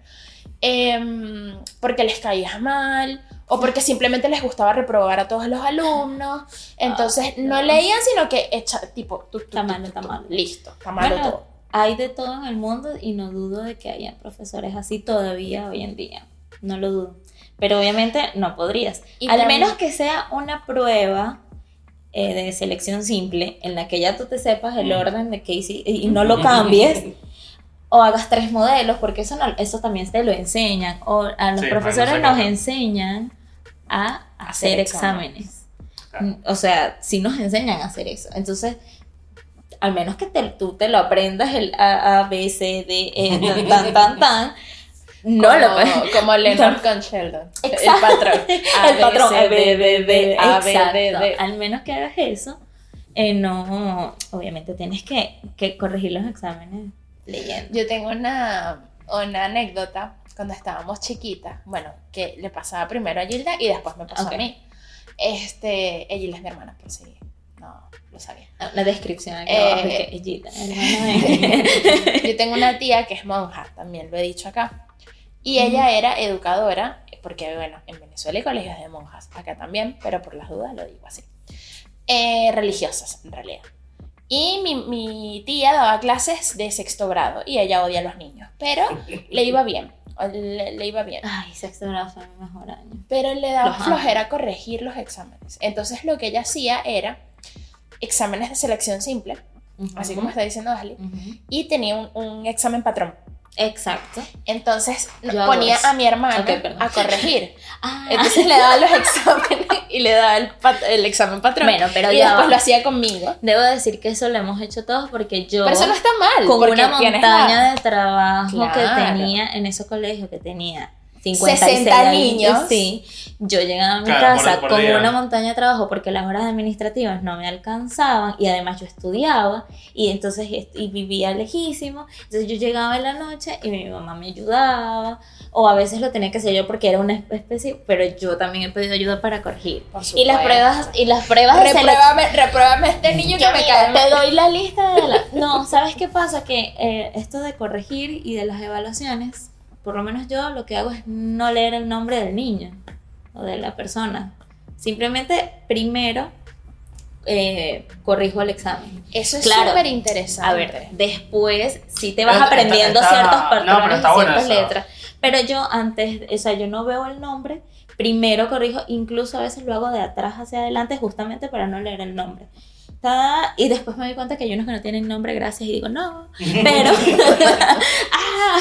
em, porque les caías mal o porque simplemente les gustaba reprobar a todos los alumnos. Entonces Ay, no leían, sino que echa, tipo, tu, tu, Está tu, malo, tu, está tu, malo. listo, está malo Bueno, todo. Hay de todo en el mundo y no dudo de que haya profesores así todavía hoy en día. No lo dudo. Pero obviamente no podrías. Y Al también- menos que sea una prueba eh, de selección simple en la que ya tú te sepas el Mm. orden de que hiciste y no lo cambies. o hagas tres modelos, porque eso, no, eso también te lo enseñan. O a los Sí, profesores nos se enseñan a hacer Hacer exámenes. Claro. O sea, sí nos enseñan a hacer eso. Entonces, al menos que te- tú te lo aprendas el A, A, B, C, D, E, tan, tan, tan, no como, lo puedes. Como Leonard con Sheldon. Exacto. El patrón. A, el B, patrón C, A, B, A. D, D. Al menos que hagas eso, eh, no, obviamente tienes que, que corregir los exámenes leyendo. Yo tengo una, una anécdota cuando estábamos chiquitas, bueno, que le pasaba primero a Gilda y después me pasó a mí. Este, ella es mi hermana, por si lo sabía. La descripción aquí Eh, abajo, que de- Yo tengo una tía que es monja, también lo he dicho acá. Y ella era educadora, porque bueno, en Venezuela hay colegios de monjas, acá también, pero por las dudas lo digo así. Eh, religiosas, en realidad. Y mi, mi tía daba clases de sexto grado y ella odia a los niños, pero le iba bien, le, le iba bien. Ay, sexto grado fue mi mejor año. Pero le daba Los flojera corregir los exámenes. Entonces lo que ella hacía era exámenes de selección simple, así como está diciendo Ashley, Ujú. y tenía un, un examen patrón. Exacto. Entonces Yo ponía a mi hermana a corregir. Ah, Entonces le daba los exámenes y le daba el, pat- el examen patrón. Bueno, pero y ya después va. lo hacía conmigo. Debo decir que eso lo hemos hecho todos porque yo Pero eso no está mal. con una montaña la- de trabajo que tenía en ese colegio que tenía 56 60 años, niños. sí, yo llegaba a mi Claro, casa por con día. una montaña de trabajo porque las horas administrativas no me alcanzaban y además yo estudiaba y entonces y vivía lejísimo, entonces yo llegaba en la noche y mi mamá me ayudaba o a veces lo tenía que hacer yo porque era una especie, pero yo también he pedido ayuda para corregir. Y las pruebas y las pruebas Repruébame, repruébame este niño que me cae te doy la lista de la... No, ¿sabes qué pasa? Que eh, esto de corregir y de las evaluaciones, por lo menos yo lo que hago es no leer el nombre del niño o de la persona. Simplemente primero eh, corrijo el examen. Eso es Claro. súper interesante. A ver, después sí te vas aprendiendo está- ciertos está- no, patrones y ciertas eso. letras. Pero yo antes, o sea, yo no veo el nombre, primero corrijo, incluso a veces lo hago de atrás hacia adelante justamente para no leer el nombre. Ta- Y después me doy cuenta que hay unos que no tienen nombre, gracias, y digo, no, pero... ah,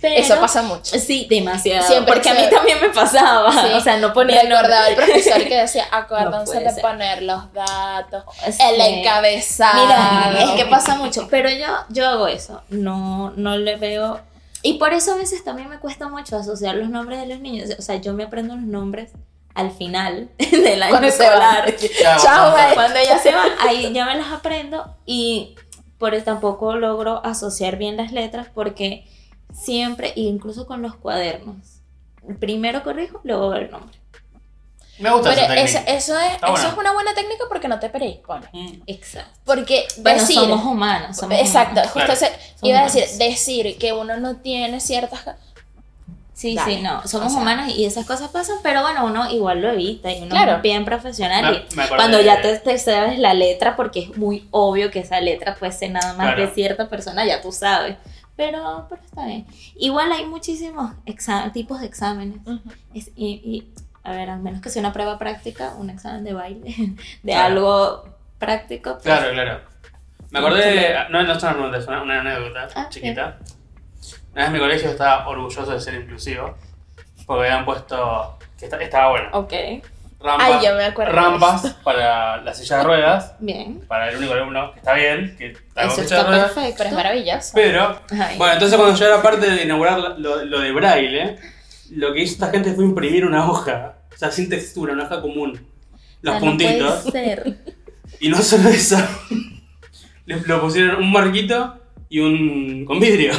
pero- Eso pasa mucho. Sí, demasiado. Siempre porque a mí también me pasaba. Sí. O sea, no ponía el. Recordaba el profesor que decía, acuérdense de ser. poner los datos, Sí. el encabezado. Mira, es que pasa mucho, pero yo, yo hago eso, no, no le veo... Y por eso a veces también me cuesta mucho asociar los nombres de los niños, o sea, yo me aprendo los nombres al final del año escolar. Chao. Cuando ya se van, ahí ya me las aprendo y por eso tampoco logro asociar bien las letras porque siempre, e incluso con los cuadernos, primero corrijo, luego veo el nombre. Me gusta Pero esa eso, eso, es, eso buena. es una buena técnica porque no te predispones. Mm. Exacto. Porque Bueno, decir, somos humanos. Somos exacto, humanos. justo Claro. se- iba a decir, decir que uno no tiene ciertas... Sí, Dale. sí, no, somos O sea- humanos y esas cosas pasan, pero bueno, uno igual lo evita y uno Claro. es bien profesional Me- y me acordé cuando de- ya te, te sabes la letra, porque es muy obvio que esa letra puede ser nada más Claro. de cierta persona, ya tú sabes, pero, pero está bien. Igual hay muchísimos tipos de exámenes Es- y, y, a ver, al menos que sea una prueba práctica, un examen de baile, de Claro. algo práctico. pues, Claro, claro. Me acordé, de- no, no es una pregunta, es una, una anécdota Ah, chiquita. Una vez en mi colegio estaba orgulloso de ser inclusivo, porque habían puesto, que esta- estaba bueno, Ok, rampas, Ay, yo me acuerdo rampas para la silla de ruedas, bien. para el único alumno, que está bien, que está con Eso silla está ruedas, perfecto. Pero es maravilloso. pero, Ay. bueno, entonces cuando yo era parte de inaugurar lo, lo de braille, lo que hizo esta gente fue imprimir una hoja, o sea, sin textura, una hoja común, los O sea, no puede puntitos, ser. y no solo eso, le lo pusieron un marquito y un con vidrio.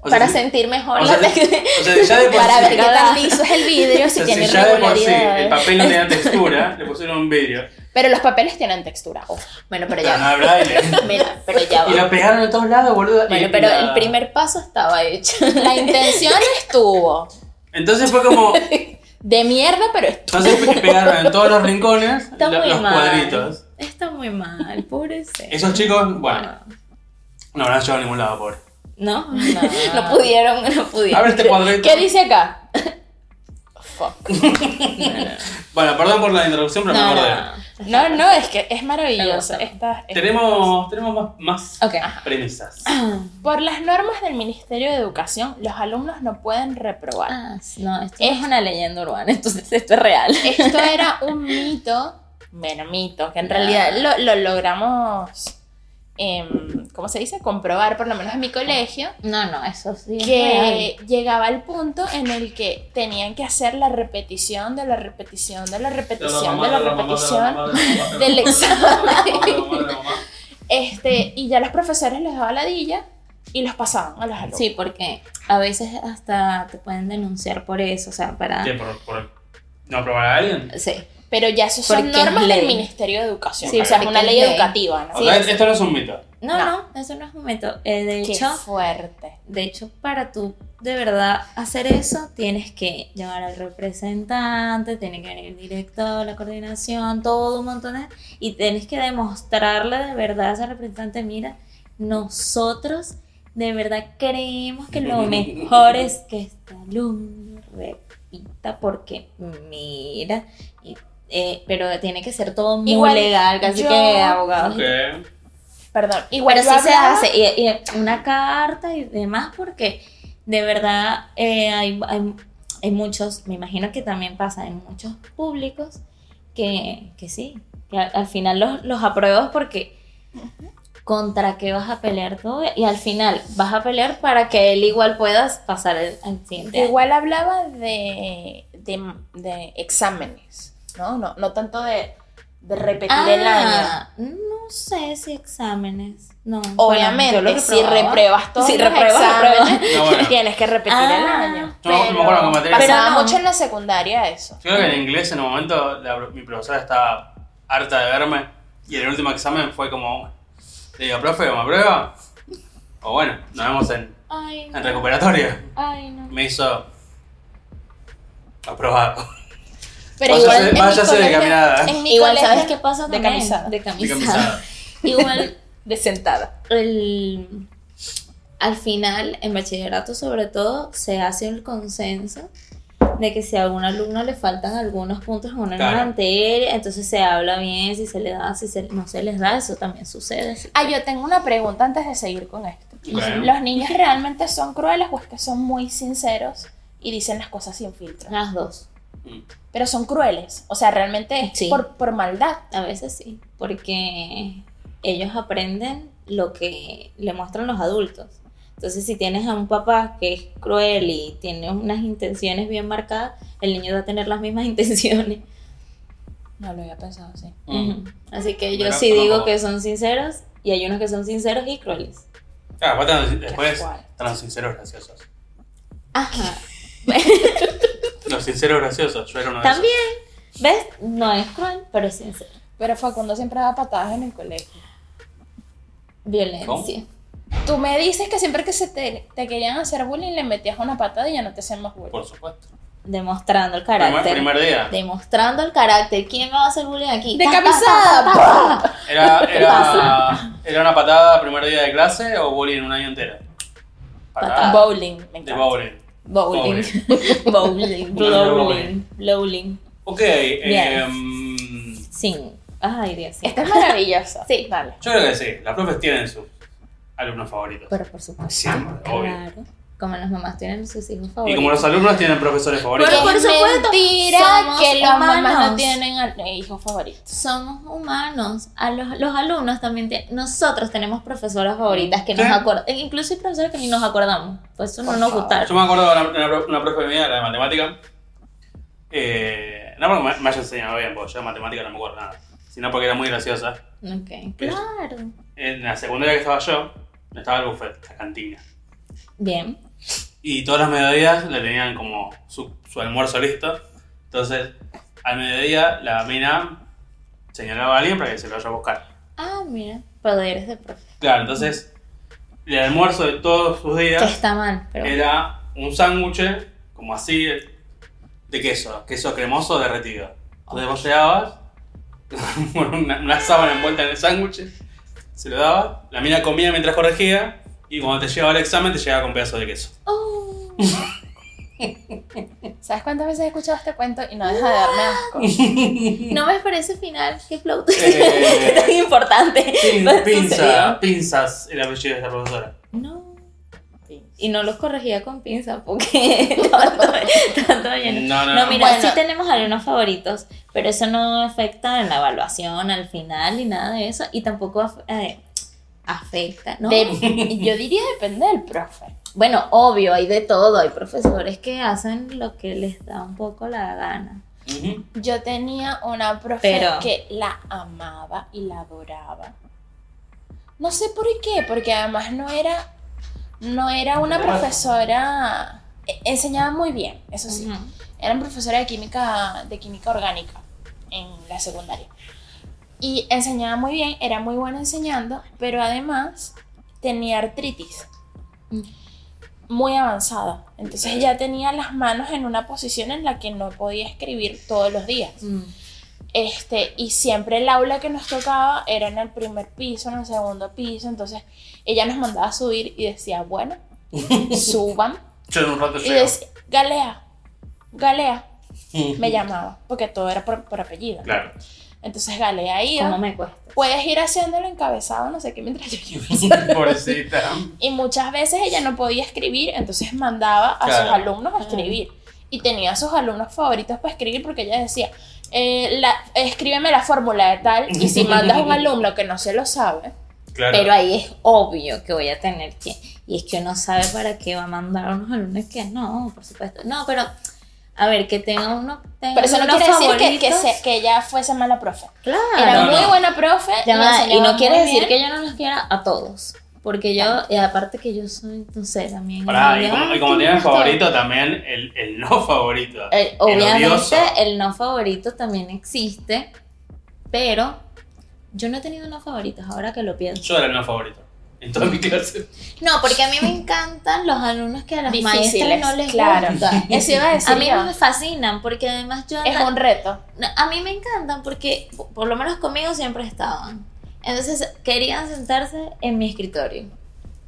O para sentir mejor o la sea, textura. o sea, ya de por Para sí, ver qué tan liso es el vidrio, o si sea, tiene si ya de por sí el papel no tenía textura, le pusieron un vidrio. Pero los papeles tienen textura. ojo. Bueno, pero ya. no. Mira, pero ya Y va. lo pegaron de todos lados, boludo. Bueno, y pero la- el primer paso estaba hecho. La intención estuvo Entonces fue como. de mierda, pero estuvo. Entonces pe- pegaron en todos los rincones Está lo- muy los mal. cuadritos. Está muy mal, pobrecito. Esos chicos, bueno, no habrán llegado a ningún lado, pobre. ¿No? No. No pudieron, no pudieron. A ver este cuadrito. ¿Qué dice acá? Fuck. Bueno, perdón por la introducción, pero me No, acordé. No, no, es que es maravilloso. Tenemos, tenemos más, premisas. Por las normas del Ministerio de Educación, los alumnos no pueden reprobar. Ah, no, esto es una leyenda urbana, entonces esto es real. Esto era un mito, bueno, mito, que en realidad lo, lo logramos em, ¿cómo se dice? Comprobar, por lo menos en mi colegio, No, no, eso sí. es real. que llegaba el punto en el que tenían que hacer la repetición de la repetición de la repetición de la repetición del examen. Este, y ya los profesores les daban ladilla y los pasaban a los alumnos. Sí, porque a veces hasta te pueden denunciar por eso, o sea, para... ¿Qué? ¿Por, por no aprobar a alguien? Sí. Pero ya eso son normas del Ministerio de Educación. Sí, o sea, es una ley ley. educativa, ¿no? Esto no es un mito. No, No. no, eso no es un método. Eh, de Qué hecho, fuerte. de hecho, para tú de verdad hacer eso, tienes que llamar al representante, tiene que venir el director, la coordinación, todo un montón de... Y tienes que demostrarle de verdad a ese representante, mira, nosotros de verdad creemos que lo mejor es que este alumno repita porque mira, eh, pero tiene que ser todo muy Igual, legal, casi yo- que abogado. Perdón. Igual Pero sí se hace, y, y una carta y demás, porque de verdad eh, hay, hay, hay muchos, me imagino que también pasa en muchos públicos, que, que sí, que al, al final los, los apruebas porque contra qué vas a pelear tú, y al final vas a pelear para que él igual puedas pasar el, al siguiente. año. Igual hablaba de, de, de exámenes, ¿no? ¿no? No tanto de, de repetir el año. Ah, No sé si exámenes, no. bueno, Obviamente, lo si repruebas todos Si los repruebas, exámenes. No, bueno. tienes que repetir el Ah, año. Yo me- me acuerdo que materia- Pasaba Pero no. mucho en la secundaria eso. Yo creo que en inglés en un momento la- mi profesora estaba harta de verme y el último examen fue como, le digo, profe, ¿me aprueba? O bueno, nos vemos en, Ay, no. en recuperatorio. Ay, no. Me hizo aprobado. Pero Váyase- igual en mi váyase de colegio- caminada. Igual, colegio- ¿sabes qué pasa De también? camisada. De De camisada. camisada. Igual, De sentada. el, al final, en bachillerato sobre todo, se hace el consenso de que si a algún alumno le faltan algunos puntos en una Claro. materia, entonces se habla bien, si se le da, si se- no se les da, eso también sucede. Ah, yo tengo una pregunta antes de seguir con esto. Bueno. ¿Los niños realmente son crueles o es que son muy sinceros y dicen las cosas sin filtro? Las dos. Pero son crueles. O sea, realmente es Sí. por, por maldad. A veces sí, porque ellos aprenden lo que le muestran los adultos. Entonces, si tienes a un papá que es cruel y tiene unas intenciones bien marcadas, el niño va a tener las mismas intenciones. No lo había pensado así. Mm. Ujú. Así que yo Mira, sí digo como- que son sinceros y hay unos que son sinceros y crueles. Aparte, después están los sinceros graciosos. Ajá. Los sinceros graciosos, yo era uno de También, ¿ves? No es cruel, pero es sincero. Pero Facundo siempre da patadas en el colegio. Violencia. Tú me dices que siempre que se te, te querían hacer bullying le metías una patada y ya no te hacen más bullying. Por supuesto. Demostrando el carácter. primer día. Demostrando el carácter. ¿Quién me va a hacer bullying aquí? De camisada. Era, era, ¿Era una patada primer día de clase o bullying un año entero? Patada. Bowling, me De encanta. bowling. Bowling. Bowling. Bowling. Bowling. Ok, Bien. em, Sí. Ay, Dios. sí. Esta es maravillosa. Sí. Dale. yo creo que sí. Las profes tienen sus alumnos favoritos. Pero por supuesto. Siempre, obvio. Como las mamás tienen sus hijos Y favoritos. como los alumnos tienen profesores favoritos. Pero por es supuesto, mentira somos que las mamás no tienen eh, hijos favoritos. Somos humanos. A los, los alumnos también tienen. Nosotros tenemos profesoras favoritas que nos acordamos. Incluso hay profesores que ni nos acordamos. Pues eso no Por nos gusta. Yo me acuerdo de una, una, una profe mía, la de matemática. Eh, no porque me, me haya enseñado bien, porque yo de matemática no me acuerdo nada. Sino porque era muy graciosa. Ok. Claro. En la secundaria que estaba yo, estaba el buffet, la cantina. Bien. Y todas las mediodías le tenían como su, su almuerzo listo. Entonces, al mediodía, la mina señalaba a alguien para que se lo vaya a buscar. Ah, mira. Poderes de profe. Claro, entonces, el almuerzo de todos sus Que días está mal. Pero era un sándwich, como así, de queso, queso cremoso derretido. Entonces vos llegabas, una, una sábana envuelta en el sándwich, se lo daba, la mina comía mientras corregía, y cuando te llegaba el examen te llegaba con pedazos de queso. Oh. ¿Sabes cuántas veces he escuchado este cuento y no deja de darme asco? No me parece final. Qué plot. Eh, Qué tan importante. Pin- Pues pinza, pinzas el apellido de esta profesora. No. Y no los corregía con pinza porque estaba todo, estaba todo lleno. No, no, No, no. mira, Bueno. sí tenemos alumnos favoritos, pero eso no afecta en la evaluación al final ni nada de eso. Y tampoco eh, afecta, ¿no? De- yo diría depende del profe. Bueno, obvio, hay de todo. Hay profesores que hacen lo que les da un poco la gana. Yo tenía una profe Pero- que la amaba y la adoraba. No sé por qué, porque además no era, no era una profesora, e- enseñaba muy bien, eso sí. Ujú. Era una profesora de química, de química orgánica en la secundaria. Y enseñaba muy bien, era muy buena enseñando, pero además tenía artritis Mm. muy avanzada. Entonces ella tenía las manos en una posición en la que no podía escribir todos los días. Mm. Este, y siempre el aula que nos tocaba era en el primer piso, en el segundo piso. Entonces ella nos mandaba a subir y decía, bueno, suban. Yo en un rato Y decía, Galea, Galea, me llamaba, porque todo era por, por apellido. Claro. Entonces Galea iba. ¿Cómo me cuesta? Puedes ir haciéndolo encabezado, no sé qué, mientras yo. Pobrecita. Y muchas veces ella no podía escribir, entonces mandaba a Claro. sus alumnos a escribir. Y tenía a sus alumnos favoritos para escribir porque ella decía, eh, la, escríbeme la fórmula de tal, y si mandas a un alumno que no se lo sabe, Claro. Pero ahí es obvio que voy a tener que. Y es que uno sabe para qué va a mandar a unos alumnos que no, por supuesto. No, pero. A ver, que tenga uno. Tenga pero eso no quiere decir que, que, se- que ella fuese mala profe. Claro. Era No, muy no. buena profe. Ya y, no quiere decir bien. que yo no los quiera a todos. Porque yo, y aparte que yo soy, no sé, también. Pará, y como, y como tiene favorito también el, el no favorito. Eh, el obviamente odioso. el no favorito también existe, pero yo no he tenido no favoritos ahora que lo pienso. Yo era el no favorito. En toda mi clase. No, porque a mí me encantan los alumnos que a los Difíciles, maestros no les claro. gusta. Eso iba a decir A mí yo. me fascinan porque además yo Es un reto. a mí me encantan porque po- por lo menos conmigo siempre estaban. Entonces querían sentarse en mi escritorio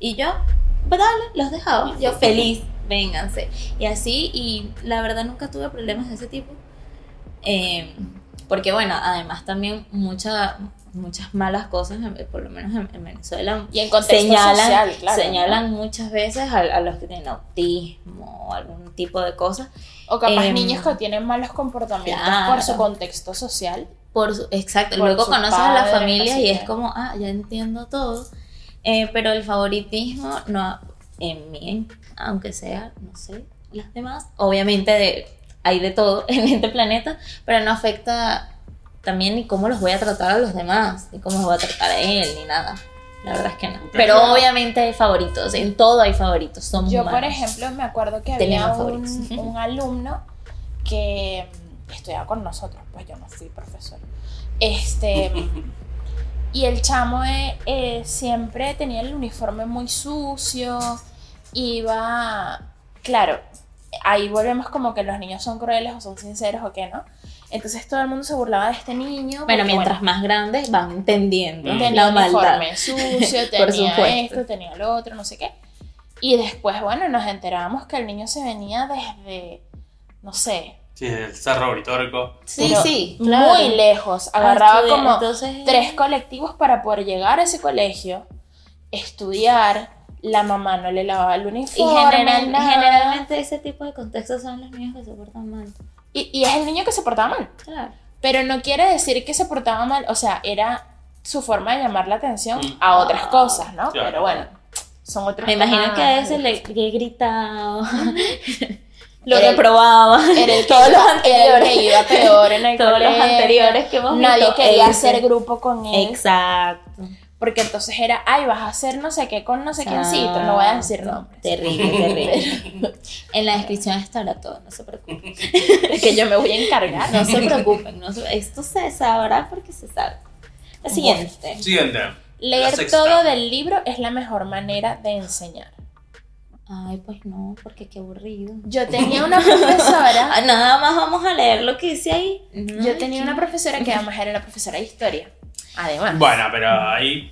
y yo, pues dale, los dejaba. Yo feliz, vénganse. Y así y la verdad nunca tuve problemas de ese tipo. Eh, porque bueno, además también mucha- muchas malas cosas, por lo menos en, en Venezuela, Y en contexto señalan, social, claro. señalan muchas veces a, a los que tienen autismo o algún tipo de cosas. O capaz Em, niños que tienen malos comportamientos claro. por su contexto social. Por su- exacto, Por luego conoces a la familia y es como, ah, ya entiendo todo. Eh, pero el favoritismo, no, en mí, aunque sea, no sé, las demás, obviamente de, hay de todo en este planeta, pero no afecta también ni cómo los voy a tratar a los demás, ni cómo los voy a tratar a él, ni nada. La verdad es que no. Pero obviamente hay favoritos, en todo hay favoritos, somos Yo, por ejemplo, me acuerdo que había un, un alumno que estudiaba con nosotros, pues yo no fui profesor. Este, y el chamo eh, eh, siempre tenía el uniforme muy sucio, iba, claro, ahí volvemos como que los niños son crueles o son sinceros o qué, ¿no? Entonces todo el mundo se burlaba de este niño. Bueno, mientras más grandes van entendiendo tenía la maldad. uniforme sucio, tenía esto, tenía lo otro, no sé qué. Y después, bueno, nos enterábamos que el niño se venía desde, no sé, Sí, el cerro britórico. Sí, pero sí, claro. muy lejos. Agarraba estudiar, como entonces- tres colectivos para poder llegar a ese colegio, estudiar. La mamá no le lavaba el Y uniforme. general- nada. generalmente ese tipo de contextos son los niños que se portan mal. Y, y es el niño que se portaba mal. Claro. Pero no quiere decir que se portaba mal, o sea, era su forma de llamar la atención Mm. a otras cosas, ¿no? Claro. Pero bueno, son otros Me imagino temas. que a veces le, he gritado, lo el- reprobaba. Era el que, Todos los iba, era el que anteriores. iba peor en el Todos los colegio. anteriores que hemos Nadie visto, quería ese. hacer grupo con él. Exacto. Porque entonces era, ay, vas a hacer no sé qué con no sé quiéncito. No voy a decir nombres. Terrible, terrible. en la descripción estará todo, no se preocupen. Es que yo me voy a encargar. No se preocupen, no se- esto se sabrá porque se sabe. La siguiente. Siguiente. Leer todo del libro es la mejor manera de enseñar. Ay, pues no, porque qué aburrido. Yo tenía una profesora, Nada más vamos a leer lo que dice ahí. yo tenía una profesora que además era la profesora de historia. Además. Bueno, pero ahí.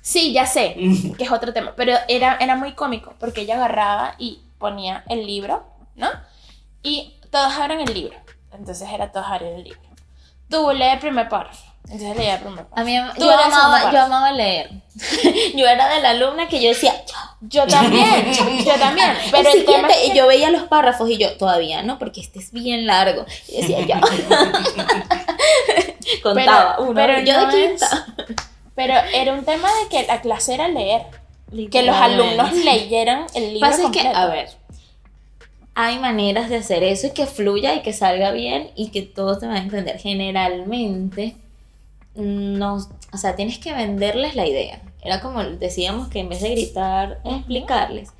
Sí, ya sé, que es otro tema, pero era, era muy cómico porque ella agarraba y ponía el libro, ¿no? Y todos abren el libro. Entonces era todos abren el libro. Tú lee el primer párrafo. Entonces leía el primer párrafo. A mí, yo, amaba, yo amaba leer. yo era de la alumna que yo decía, Yo también, yo también. Pero el el tema es que- yo veía los párrafos y yo, todavía no, porque este es bien largo. Y decía, ya. Contaba Pero- uno, pero yo no de es- quinta. Pero era un tema de que la clase era leer. Que los alumnos leyeran el libro Pasa es que, completo. a ver, hay maneras de hacer eso y que fluya y que salga bien y que todos te van a entender. Generalmente, no, o sea, tienes que venderles la idea. Era como decíamos que en vez de gritar, explicarles.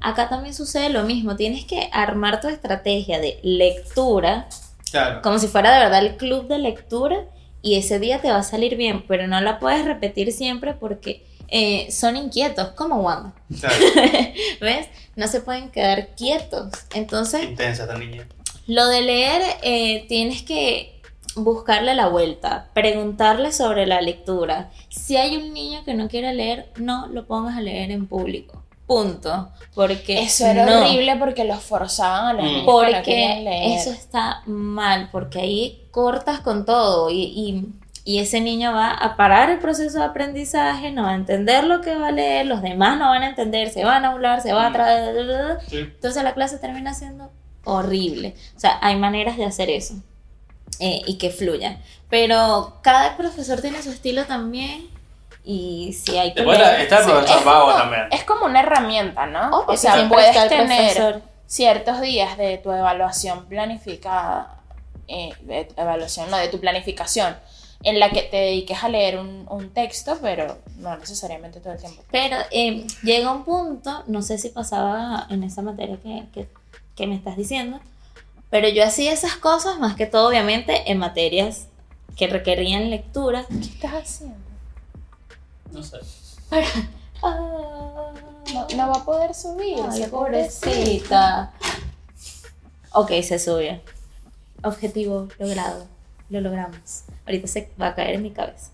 Acá también sucede lo mismo. Tienes que armar tu estrategia de lectura Claro. como si fuera de verdad el club de lectura y ese día te va a salir bien, pero no la puedes repetir siempre porque eh, son inquietos, como Wanda. claro. ¿Ves? No se pueden quedar quietos. Entonces, Intensa esta niña. lo de leer, eh, tienes que buscarle la vuelta, preguntarle sobre la lectura. Si hay un niño que no quiere leer, no lo pongas a leer en público. Punto. Porque Eso era no. horrible porque los forzaban a los niños que no Porque querían leer. eso está mal, porque ahí cortas con todo y, y- y ese niño va a parar el proceso de aprendizaje, no va a entender lo que va a leer, los demás no van a entender, se van a hablar, se va a Mm. traer... Sí. Entonces la clase termina siendo horrible. O sea, hay maneras de hacer eso eh, y que fluya. Pero cada profesor tiene su estilo también y si hay que Después leer, está el sí. es, como, también. es como una herramienta, ¿no? Obvio, o sea, puedes tener profesor. ciertos días de tu evaluación planificada, eh, de tu evaluación, no, de tu planificación, en la que te dediques a leer un, un texto, pero no necesariamente todo el tiempo. Pero eh, llega un punto, no sé si pasaba en esa materia que, que, que me estás diciendo, pero yo hacía esas cosas más que todo, obviamente, en materias que requerían lectura. ¿Qué estás haciendo? No sé. Ah, No, no va a poder subir. ay, ese pobrecita. Ok, se sube. Objetivo logrado. Lo logramos. Ahorita se va a caer en mi cabeza.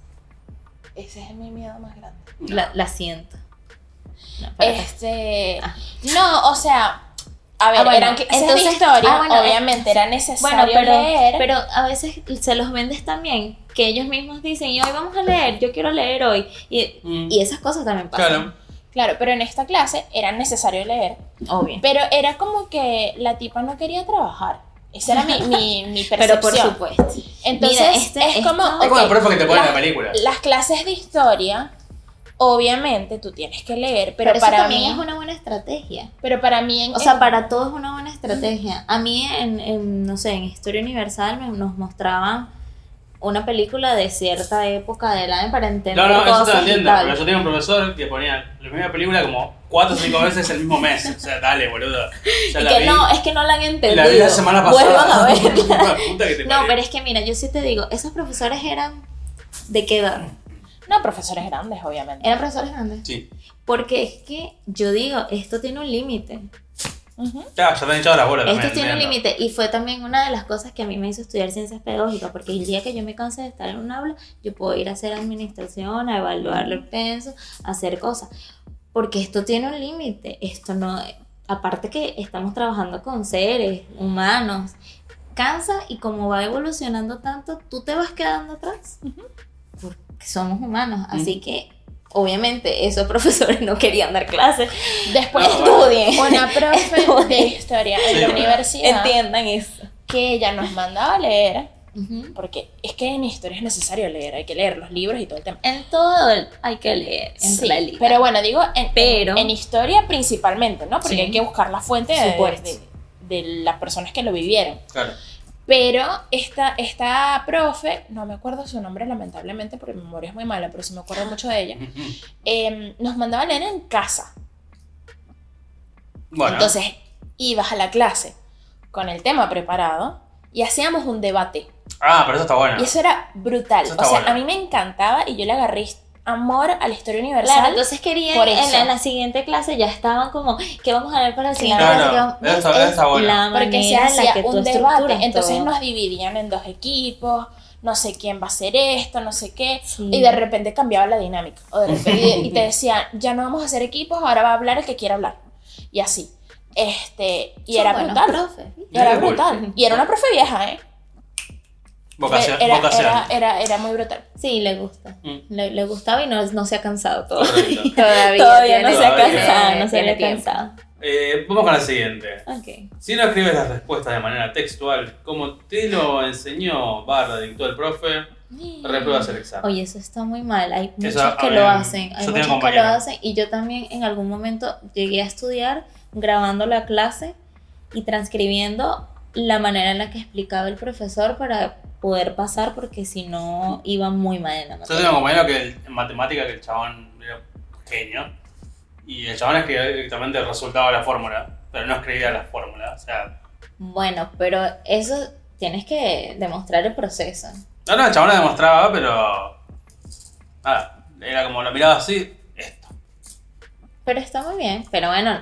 Ese es mi miedo más grande. La, la siento. No. Este. Ah. No, o sea. A ver, Ah, bueno, eran clases de entonces- historia, ah, bueno, obviamente era necesario Bueno, pero, leer. pero a veces se los vendes también, que ellos mismos dicen, y hoy vamos a leer, yo quiero leer hoy. Y, Mm. y esas cosas también pasan. Claro. Claro, pero en esta clase era necesario leer. Obvio. Pero era como que la tipa no quería trabajar. Esa era mi, mi, mi Pero por percepción. supuesto. Entonces, Mira, este- es como. Es como el profe que te pone la película. Las clases de historia, obviamente tú tienes que leer, pero, Pero, eso para también mí. es una buena estrategia. Pero para mí. En, O sea, en- para todos es una buena estrategia. A mí, en, en, no sé, en Historia Universal me- nos mostraban una película de cierta época del año para entender No, no, eso te lo entiendo. Pero yo tenía un profesor que ponía la misma película como cuatro o cinco veces el mismo mes. O sea, dale, boludo. Ya la que vi. no, es que no la han entendido. La vi la semana pasada. Vuelvan a verla. Puta que te No, parió. pero es que mira, yo sí te digo, esos profesores eran de qué edad? No, profesores grandes, obviamente. Eran profesores grandes. Sí. Porque es que yo digo, esto tiene un límite. Ujú. Ya, ya te han echado la bola también. Esto tiene un límite. Y fue también una de las cosas que a mí me hizo estudiar ciencias pedagógicas. Porque el día que yo me canse de estar en un aula, yo puedo ir a hacer administración, a evaluar el penso, a hacer cosas. Porque esto tiene un límite. Esto no. Aparte que estamos trabajando con seres humanos. Cansa y como va evolucionando tanto, tú te vas quedando atrás. Porque somos humanos. Así que. Obviamente, esos profesores no querían dar clases. Después Estudien. una profe de Estudien. historia en la universidad Entiendan eso. que ella nos mandaba a leer, porque es que en historia es necesario leer, hay que leer los libros y todo el tema. En todo el- hay que leer, en Sí, realidad. pero bueno, digo en, Pero- en, en historia principalmente, ¿no? Porque Sí. hay que buscar la fuente de, de- de las personas que lo vivieron. Claro. Pero esta, esta profe, no me acuerdo su nombre lamentablemente porque mi memoria es muy mala, pero sí me acuerdo mucho de ella, em, nos mandaba a leer en casa. Bueno. Entonces ibas a la clase con el tema preparado y hacíamos un debate. Ah, pero eso está bueno. Y eso era brutal. Eso O sea, bueno. a mí me encantaba y yo le agarré amor a la historia universal. Claro, entonces querían por en la, en la siguiente clase ya estaban como que vamos a ver para la siguiente clase, eso es la porque se hacía un debate. Entonces todo. nos dividían en dos equipos, no sé quién va a hacer esto, no sé qué. Sí. Y de repente cambiaba la dinámica. O de repente, y te decían, ya no vamos a hacer equipos, ahora va a hablar el que quiera hablar. Y así. Este, y Son era brutal. profes. Y era Qué brutal. Y era una profe vieja, ¿eh? Vocación. Era, vocación. era, era, era muy brutal. Sí, le gusta. Mm. Le, le gustaba y no, no se ha cansado todo. Todavía, Todavía no se ha cansado, no se había tiempo. cansado. Eh, vamos con la siguiente. Ok. Si no escribes las respuestas de manera textual, como te lo enseñó barra dictó el profe, repruebas el examen. Oye, eso está muy mal. Hay muchos Eso, que ver, lo hacen. Hay yo tengo muchos que lo hacen. Y yo también en algún momento llegué a estudiar grabando la clase y transcribiendo la manera en la que explicaba el profesor para poder pasar porque si no iba muy mal en la Yo materia. tengo un compañero que el- en matemática que el chabón era genio. Y el chabón escribía directamente el resultado de la fórmula, pero no escribía la fórmula. O sea, Bueno, pero eso tienes que demostrar el proceso. no, no, el chabón lo demostraba, pero. Nada, era como lo miraba así, esto. Pero está muy bien. Pero bueno,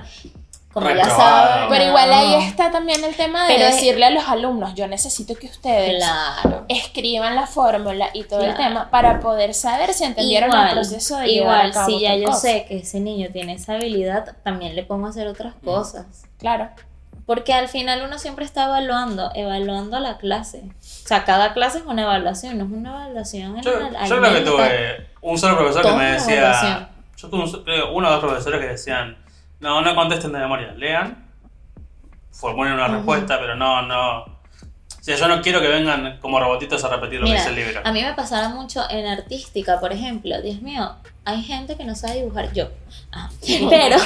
como ya saben. Pero igual ahí está también el tema de Pero es- decirle a los alumnos, yo necesito que ustedes Claro. escriban la fórmula y todo el tema para poder saber si entendieron el proceso de llevar igual, a cabo si ya yo cosa. sé que ese niño tiene esa habilidad, también le pongo a hacer otras Mm. cosas. Claro. Porque al final uno siempre está evaluando, evaluando la clase. O sea, cada clase es una evaluación, no es una evaluación en Yo, la- yo creo que tuve un solo profesor que me decía. evaluación. Yo tuve un uno o dos profesores que decían: No, no contesten de memoria, lean, formulen una respuesta, pero no, no. O sea, yo no quiero que vengan como robotitos a repetir lo Mira, que dice el libro. A mí me pasaba mucho en artística, por ejemplo. Dios mío, hay gente que no sabe dibujar yo. Ah, Pero,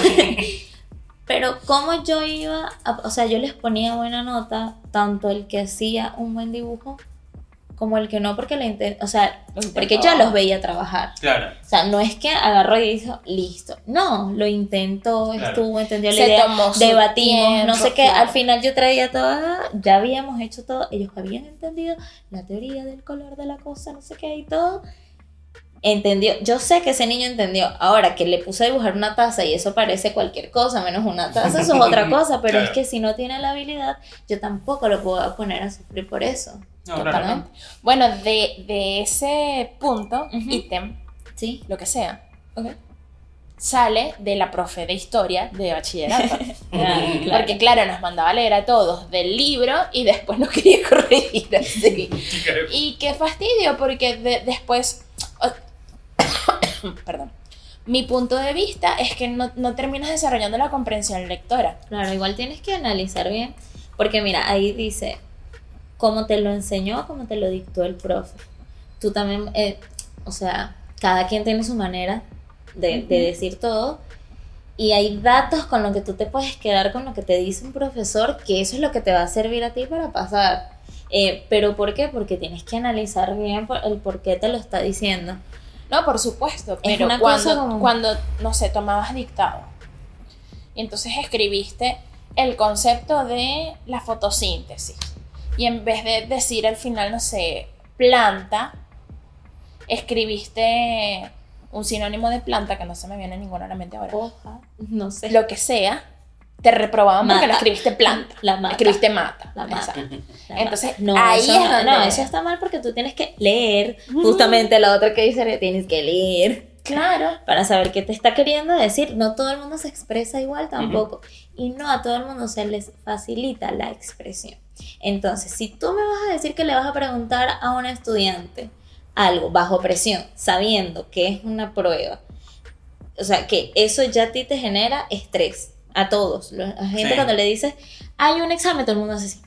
pero como yo iba, a- o sea, yo les ponía buena nota, tanto el que hacía un buen dibujo como el que no, porque le inte- o sea, Lo porque yo los veía trabajar. Claro. O sea, no es que agarró y dijo, listo. No, lo intentó, Claro. estuvo, entendió la Se idea, tomó su debatimos, no sé qué. claro. Al final yo traía toda, ya habíamos hecho todo, ellos habían entendido la teoría del color de la cosa, no sé qué y todo. Entendió, yo sé que ese niño entendió. Ahora que le puse a dibujar una taza y eso parece cualquier cosa menos una taza, eso es otra cosa. Pero es que si no tiene la habilidad, yo tampoco lo puedo poner a sufrir por eso. No, claro. Totalmente. Bueno, de, de ese punto, Ujú. ítem, Sí. lo que sea, sale de la profe de historia de bachillerato. Porque claro, nos mandaba a leer a todos del libro y después nos quería corregir así. Y qué fastidio, porque de- después... Perdón. Mi punto de vista es que no, no terminas desarrollando la comprensión lectora. Claro, igual tienes que analizar bien, porque mira, ahí dice, cómo te lo enseñó, cómo te lo dictó el profe. Tú también, eh, o sea, cada quien tiene su manera de, de decir todo, y hay datos con lo que tú te puedes quedar con lo que te dice un profesor, que eso es lo que te va a servir a ti para pasar. Eh, pero ¿por qué? Porque tienes que analizar bien el por qué te lo está diciendo. No, por supuesto, Es pero una cuando, cosa como- cuando, no sé, tomabas dictado y entonces escribiste el concepto de la fotosíntesis y en vez de decir al final, no sé, planta, escribiste un sinónimo de planta que no se me viene ninguno a la mente ahora. Hoja, no sé. Lo que sea, te reprobaban porque Mata. no escribiste planta, La mata. escribiste mata. La mata. La Entonces, no, ahí eso, es donde- no, eso está mal porque tú tienes que leer. Justamente la otra que dice que tienes que leer Claro. para saber qué te está queriendo decir. No todo el mundo se expresa igual tampoco. Y no a todo el mundo se les facilita la expresión. Entonces, si tú me vas a decir que le vas a preguntar a un estudiante algo bajo presión, sabiendo que es una prueba, o sea, que eso ya a ti te genera estrés. A todos. La gente Sí. cuando le dices, hay un examen, todo el mundo hace así.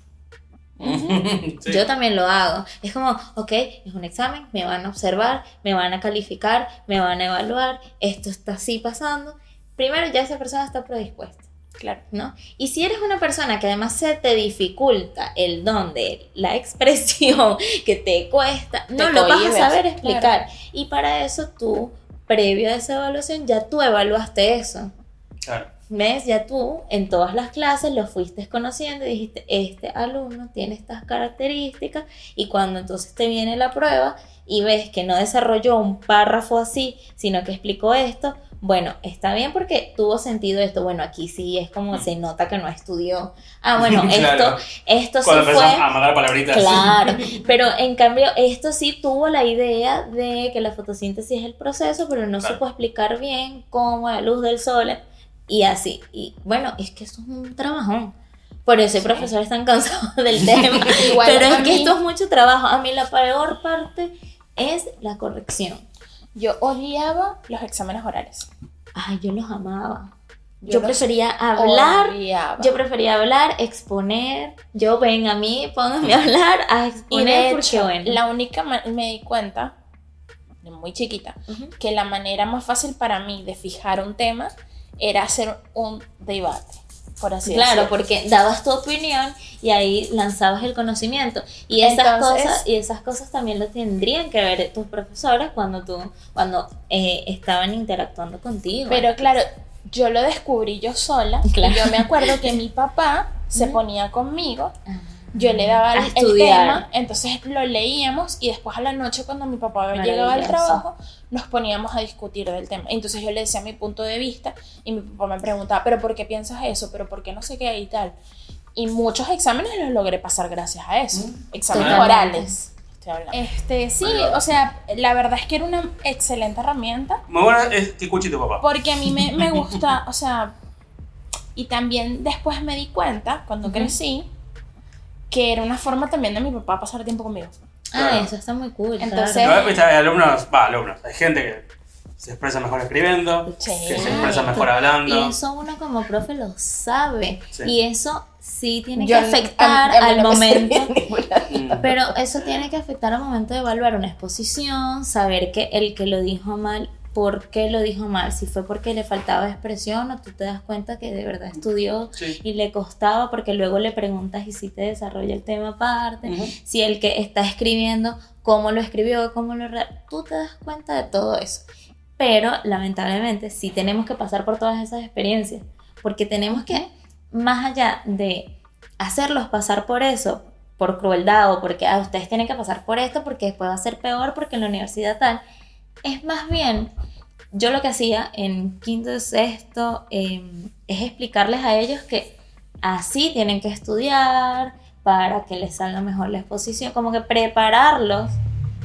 Sí. Yo también lo hago. Es como, ok, es un examen, me van a observar, me van a calificar, me van a evaluar, esto está así pasando. Primero ya esa persona está predispuesta, Claro. ¿no? Y si eres una persona que además se te dificulta el don de la expresión, que te cuesta, no lo vas a cohibes, saber claro. explicar. Y para eso tú, previo a esa evaluación, ya tú evaluaste eso. Claro. ¿Ves? Ya tú en todas las clases lo fuiste conociendo y dijiste, este alumno tiene estas características y cuando entonces te viene la prueba y ves que no desarrolló un párrafo así, sino que explicó esto, bueno, está bien porque tuvo sentido esto, bueno, aquí sí es como se nota que no estudió. Ah, bueno, esto, Claro. esto sí Cuando fue... a mandar palabritas. Claro, pero en cambio esto sí tuvo la idea de que la fotosíntesis es el proceso, pero no Claro. supo explicar bien cómo la luz del sol y así. Y bueno, es que esto es un trabajón. Por eso el profesor está cansado del tema. Igual pero es que mí- esto es mucho trabajo. A mí la peor parte es la corrección. Yo odiaba los exámenes orales. Ay, yo los amaba. Yo, los prefería hablar, odiaba. yo prefería hablar, exponer, yo ven a mí, pónganme a hablar, a y exponer, porque hecho, bueno. la única me di cuenta, de muy chiquita, Ujú. que la manera más fácil para mí de fijar un tema era hacer un debate, por así Claro, decirlo. porque dabas tu opinión y ahí lanzabas el conocimiento. Y esas Entonces- cosas, y esas cosas también lo tendrían que ver tus profesores cuando tú, cuando eh, estaban interactuando contigo. Pero claro, yo lo descubrí yo sola. Claro. Y yo me acuerdo que mi papá se ponía conmigo, Ah. Yo le daba A el, tema, entonces lo leíamos y después a la noche cuando mi papá llegaba al trabajo nos poníamos a discutir del tema. Entonces yo le decía mi punto de vista y mi papá me preguntaba, pero ¿por qué piensas eso? ¿Pero por qué no sé qué y tal? Y muchos exámenes los logré pasar gracias a eso. Exámenes Totalmente. orales. estoy hablando. Este, sí, o sea, la verdad es que era una excelente herramienta. Muy buena es que escuche tu papá. Porque a mí me, me gusta, o sea, y también después me di cuenta, cuando crecí, que era una forma también de mi papá pasar tiempo conmigo. Ah, Claro. eso está muy cool. Entonces- claro. No, hay alumnos, va, alumnos, hay gente que se expresa mejor escribiendo, Sí. que se expresa mejor hablando. Y eso uno como profe lo sabe. Sí. Y eso sí tiene Yo- que afectar a a al momento. Pero eso tiene que afectar al momento de evaluar una exposición, saber que el que lo dijo mal, por qué lo dijo mal, si fue porque le faltaba expresión o tú te das cuenta que de verdad estudió Sí. y le costaba porque luego le preguntas y si te desarrolla el tema aparte, si el que está escribiendo, cómo lo escribió, cómo lo... Tú te das cuenta de todo eso. Pero lamentablemente sí tenemos que pasar por todas esas experiencias, porque tenemos que, más allá de hacerlos pasar por eso, por crueldad o porque ah, ustedes tienen que pasar por esto porque después va a ser peor porque en la universidad tal, es más bien, yo lo que hacía en quinto y sexto eh, es explicarles a ellos que así tienen que estudiar para que les salga mejor la exposición, como que prepararlos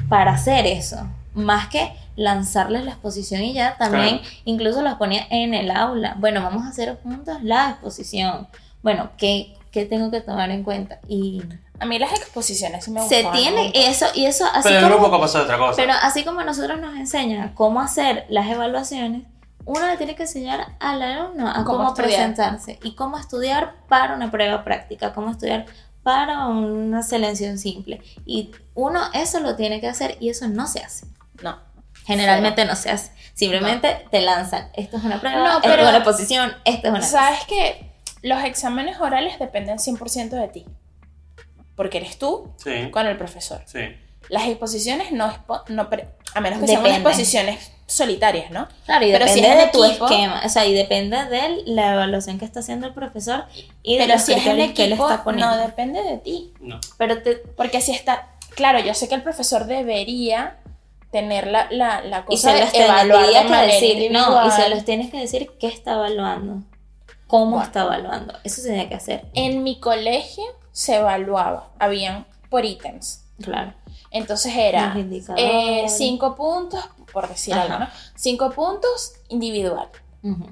para hacer eso, más que lanzarles la exposición y ya también Claro. incluso los ponía en el aula. Bueno, vamos a hacer juntos la exposición. Bueno, ¿qué, qué tengo que tomar en cuenta? Y A mí las exposiciones sí me se gustaban. tiene eso y eso así Pero en el como grupo pasó otra cosa. pero así como nosotros nos enseñan cómo hacer las evaluaciones, uno le tiene que enseñar al alumno a Cómo presentarse y cómo estudiar para una prueba práctica, cómo estudiar para una selección simple. Y uno eso lo tiene que hacer y eso no se hace. No. Generalmente no se hace. Simplemente te lanzan, esto es una prueba, No, esto pero- es una exposición, esto es una... Sabes que los exámenes orales dependen 100% de ti. Porque eres tú Sí, con el profesor. sí. Las exposiciones no, expo- no a menos que sean Depende. exposiciones solitarias, ¿no? Claro, y Pero si depende es de en tu equipo- esquema, o sea, y depende de la evaluación que está haciendo el profesor y de Pero los si criterios que él está poniendo. no depende de ti. No. Pero te, Porque si está, claro, yo sé que el profesor debería tener la, la, la y cosa se los de evaluar de que manera decir, no, y se los tienes que decir qué está evaluando, cómo Bueno. está evaluando, eso se tiene que hacer, En mi colegio se evaluaba, habían por ítems. claro. Entonces era eh, cinco puntos, por decir Ajá. algo, ¿no? Cinco puntos individual. Ujú.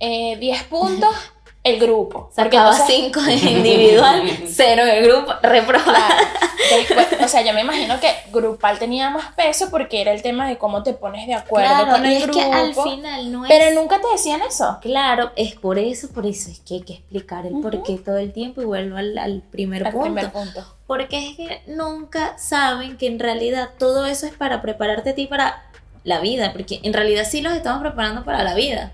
Eh, diez puntos el grupo. Porque Sacaba entonces- cinco individual, cero de grupo, reprobado. Claro. Después, o sea, yo me imagino que grupal tenía más peso porque era el tema de cómo te pones de acuerdo Claro, con el y es grupo. que al final no es... Pero nunca te decían eso. Claro, es por eso, por eso es que hay que explicar el Ujú. por qué todo el tiempo y vuelvo al, al primer Al punto. primer punto. Porque es que nunca saben que en realidad todo eso es para prepararte a ti para la vida, porque en realidad sí los estamos preparando para la vida.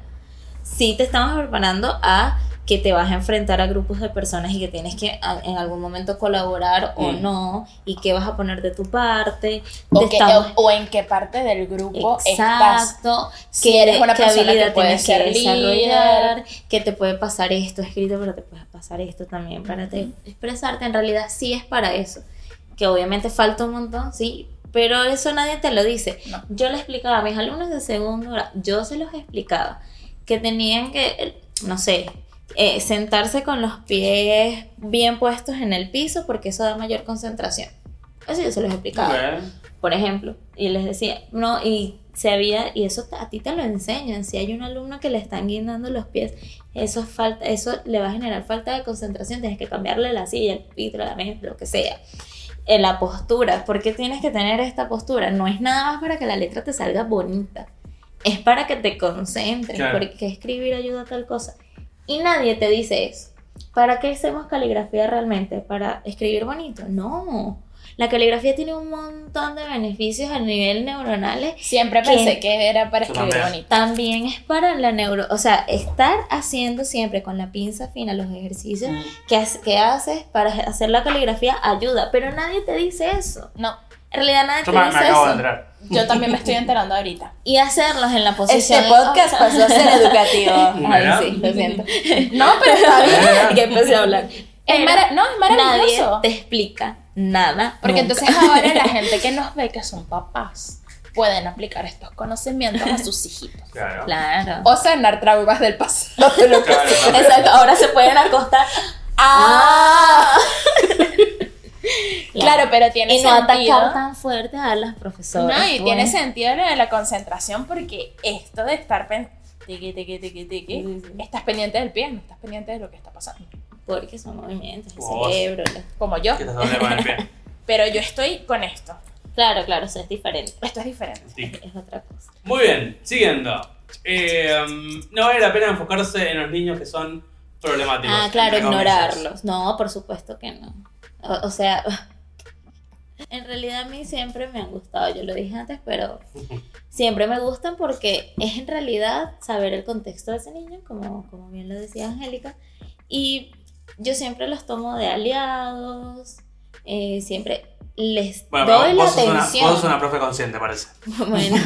Sí te estamos preparando a que te vas a enfrentar a grupos de personas y que tienes que a- en algún momento colaborar o Mm. no, y que vas a poner de tu parte. O, que- estamos- o en qué parte del grupo estás. Exacto, Si qué, eres una qué que habilidad puede tienes que desarrollar, que te puede pasar esto escrito, pero te puede pasar esto también para te- expresarte. En realidad sí es para eso, que obviamente falta un montón, sí, pero eso nadie te lo dice. No. Yo le explicaba a mis alumnos de segundo grado, yo se los explicaba, que tenían que, eh, no sé, eh, sentarse con los pies bien puestos en el piso porque eso da mayor concentración. Eso yo se los explicaba Ok. por ejemplo, y les decía, no, y se había, y eso a ti te lo enseñan, si hay un alumno que le están guindando los pies, eso, es falta, eso le va a generar falta de concentración, tienes que cambiarle la silla, el pitro, la mesa, lo que sea. En la postura, ¿por qué tienes que tener esta postura? No es nada más para que la letra te salga bonita, es para que te concentres, Claro. porque escribir ayuda a tal cosa. Y nadie te dice eso. ¿Para qué hacemos caligrafía realmente? ¿Para escribir bonito? No. La caligrafía tiene un montón de beneficios a nivel neuronales. Siempre pensé que era para escribir también. bonito. También es para la neuro... O sea, estar haciendo siempre con la pinza fina los ejercicios Mm. que, que haces para hacer la caligrafía ayuda. Pero nadie te dice eso. No, En realidad nadie Yo te me, me dice acabo de eso. enterar. yo también me estoy enterando ahorita. Y hacerlos en la posición. Este podcast pasó a ser educativo. ¿Verdad? Ay, sí, lo siento. No, pero está bien. que empecé a hablar. Es Pero mara- no, es Nadie maravilloso. te explica nada. Porque nunca. entonces ahora la gente que nos ve que son papás pueden aplicar estos conocimientos a sus hijitos. Claro. Claro. O sanar traumas del pasado. lo que Claro, sea. también. Exacto, ahora se pueden acostar. Ah. Claro, pero tiene Y no sentido. atacar tan fuerte a las profesoras. No, y pues. tiene sentido lo de la concentración porque esto de estar pen- tiqui, tiqui, tiqui, tiqui, Sí, sí. estás pendiente del pie, no estás pendiente de lo que está pasando. Porque son movimientos, el vos. cerebro. Como yo. Pero yo estoy con esto. Claro, claro, eso es diferente. Esto es diferente. Sí. Es otra cosa. Muy bien, siguiendo. Eh, um, no vale la pena enfocarse en los niños que son problemáticos. Ah, claro, ignorarlos. No, por supuesto que no. O, o sea, en realidad a mí siempre me han gustado, yo lo dije antes, pero siempre me gustan porque es en realidad saber el contexto de ese niño, como, como bien lo decía Angélica, y yo siempre los tomo de aliados, eh, siempre les Bueno, doy la sos, una, atención. vos sos una profe consciente, parece. Bueno,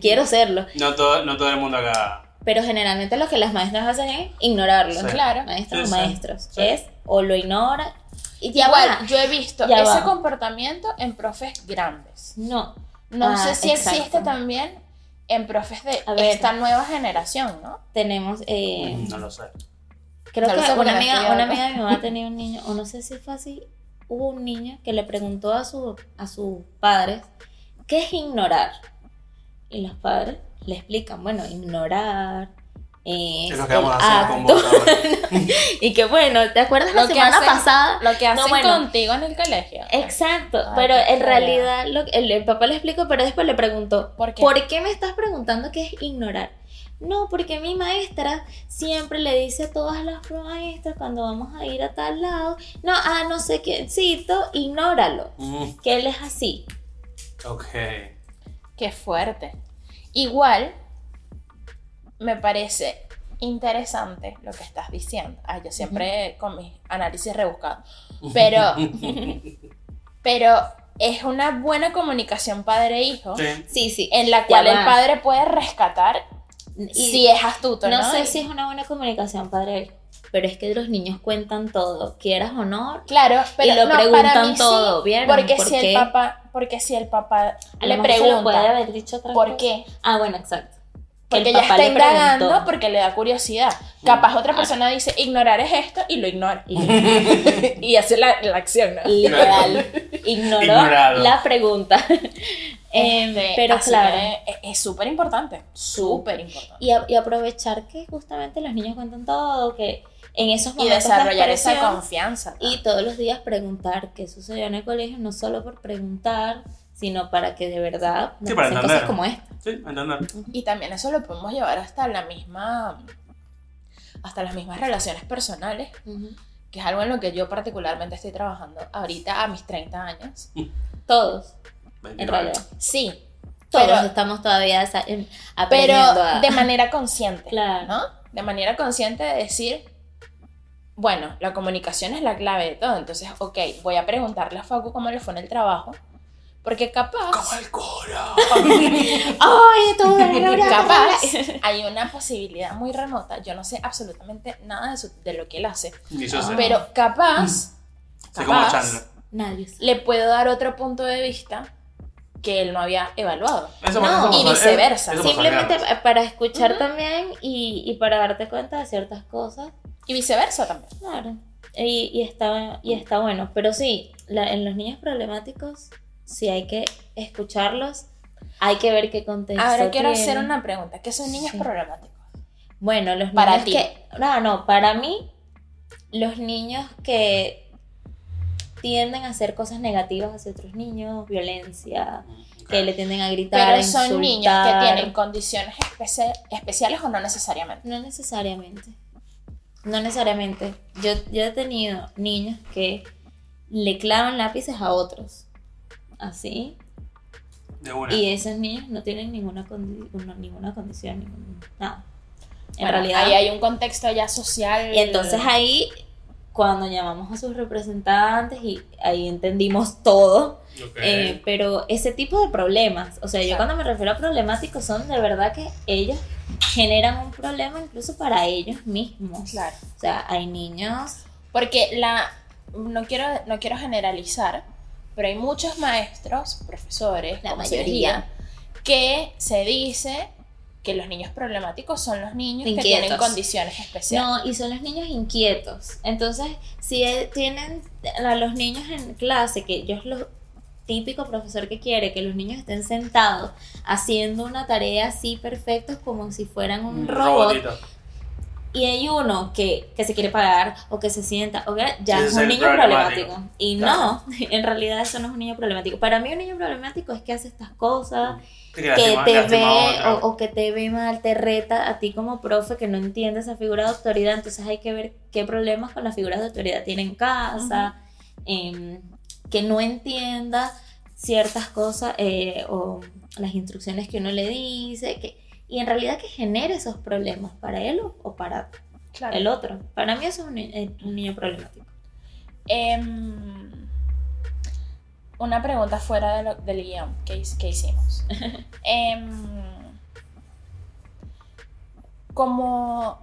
quiero serlo. No todo, no todo el mundo acá. Pero generalmente lo que las maestras hacen es ignorarlo. Sí. Claro. Maestros Sí, o maestros. Sí. Es o lo ignora. Y ya Igual, va. yo he visto Ya ese va. comportamiento en profes grandes. No. No Ah, sé si exacto. existe también en profes de ver. esta nueva generación, ¿no? Tenemos. Eh, Mm, No lo sé. creo No que sé una amiga, una amiga de mi mamá tenía un niño, o no sé si fue así. Hubo un niño que le preguntó a, su, a sus padres: ¿Qué es ignorar? Y los padres le explican: bueno, ignorar. Es, Es lo que vamos a el hacer con vos acto. ahora. y que bueno, ¿te acuerdas la Lo que semana hacen- pasada? Lo que hacen bueno. contigo en el colegio. Exacto, Ay, pero qué en realidad lo, el, el papá le explicó, pero después le preguntó, ¿Por qué? me estás preguntando qué es ignorar? No, porque mi maestra siempre le dice a todas las maestras cuando vamos a ir a tal lado, no, ah, no sé qué, cito, ignóralo, Mm, que él es así. ok. Qué fuerte. Igual, me parece interesante lo que estás diciendo. Ah, yo siempre con mis análisis rebuscados. Pero, pero es una buena comunicación padre-hijo Sí. Sí, sí. en la cual el padre puede rescatar Y si es astuto, ¿no? no sé Y- si es una buena comunicación padre pero es que los niños cuentan todo, quieras o no. Claro, pero Y lo no, para preguntan mí sí, todo, ¿vieron? Porque ¿Por si qué? el papá, porque si el papá A le lo puede pregunta haber dicho otra por cosa. qué, Ah, bueno, exacto. Que porque el papá está le preguntó. indagando porque le da curiosidad. Capaz otra persona dice ignorar es esto y lo ignora. Y- y hace la, la acción, ¿no? Literal. Ignoró Ignorado. la pregunta. Em, Este, pero así claro. es- súper importante, súper importante. Y, a- y aprovechar que justamente los niños cuentan todo, que en esos Y momentos de desarrollar esa confianza. Y todos los días preguntar qué sucedió en el colegio, no solo por preguntar, sino para que de verdad nos Sí, para entender. cosas como esta. Sí, entender. Y también eso lo podemos llevar hasta la misma, hasta las mismas relaciones personales, que es algo en lo que yo particularmente estoy trabajando ahorita a mis 30 años. Todos, en 29. realidad. Sí, Todos pero, estamos todavía em, pero aprendiendo a... de manera consciente, Claro. ¿no? De manera consciente de decir, bueno, la comunicación es la clave de todo, entonces, ok, voy a preguntarle a Facu cómo le fue en el trabajo, porque capaz... Como el coro. ¡Ay, todo Capaz hay una posibilidad muy remota, yo no sé absolutamente nada de, su- de lo que él hace, pero capaz, como capaz. Nadie le puedo dar otro punto de vista que él no había evaluado. Eso No, eso y viceversa. eso Simplemente para escuchar también y, y para darte cuenta de ciertas cosas. Y viceversa también. Claro. Y, y está, y está bueno. Pero sí, la- en los niños problemáticos, sí hay que escucharlos. Hay que ver qué contexto Ahora quiero tienen. hacer una pregunta. ¿Qué son niños Sí. problemáticos? Bueno, los Para niños ti. que... No, no, para mí, los niños que tienden a hacer cosas negativas hacia otros niños, violencia, Ok. que le tienden a gritar, Pero son niños que tienen condiciones espe- especiales o no necesariamente. No necesariamente. No necesariamente. Yo, yo he tenido niños que le clavan lápices a otros. Así. De una. Y esos niños no tienen ninguna, condi- una- ninguna condición, ningún- nada. En Bueno, realidad. Ahí hay un contexto ya social. Y entonces ahí, cuando llamamos a sus representantes y ahí entendimos todo, eh, pero ese tipo de problemas, o sea, yo cuando me refiero a problemáticos son de verdad que ellos generan un problema incluso para ellos mismos. Claro. O sea, hay niños Porque la. No quiero, no quiero generalizar, pero hay muchos maestros, profesores, La como se mayoría. diga, que se dice que los niños problemáticos son los niños que tienen condiciones especiales. No, y son los niños inquietos. Entonces, si eh, tienen a los niños en clase, que yo es lo típico profesor que quiere, que los niños estén sentados haciendo una tarea así perfectos como si fueran un Un robot, robotito. Y hay uno que, que se quiere pagar o que se sienta, o que ya es es un niño problemático. problemático. Y Claro. no, en realidad eso no es un niño problemático. Para mí un niño problemático es que hace estas cosas, Que que te ve o que te ve mal, te reta a ti como profe que no entiende esa figura de autoridad, entonces hay que ver qué problemas con las figuras de autoridad tiene en casa, em, que no entienda ciertas cosas eh, o las instrucciones que uno le dice, que, y en realidad que genere esos problemas para él o, o para Claro. el otro. Para mí eso es un, eh, un niño problemático. Em, una pregunta fuera de lo- del guion que, hic- que hicimos. Em, como...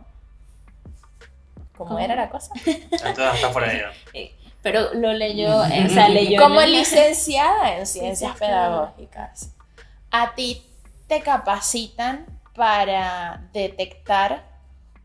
¿Cómo ¿Cómo? era la cosa? Entonces está fuera de ella. Pero lo leyó, eh, o sea, leyó... Como licenciada en Ciencias pedagógicas, ¿a ti te capacitan para detectar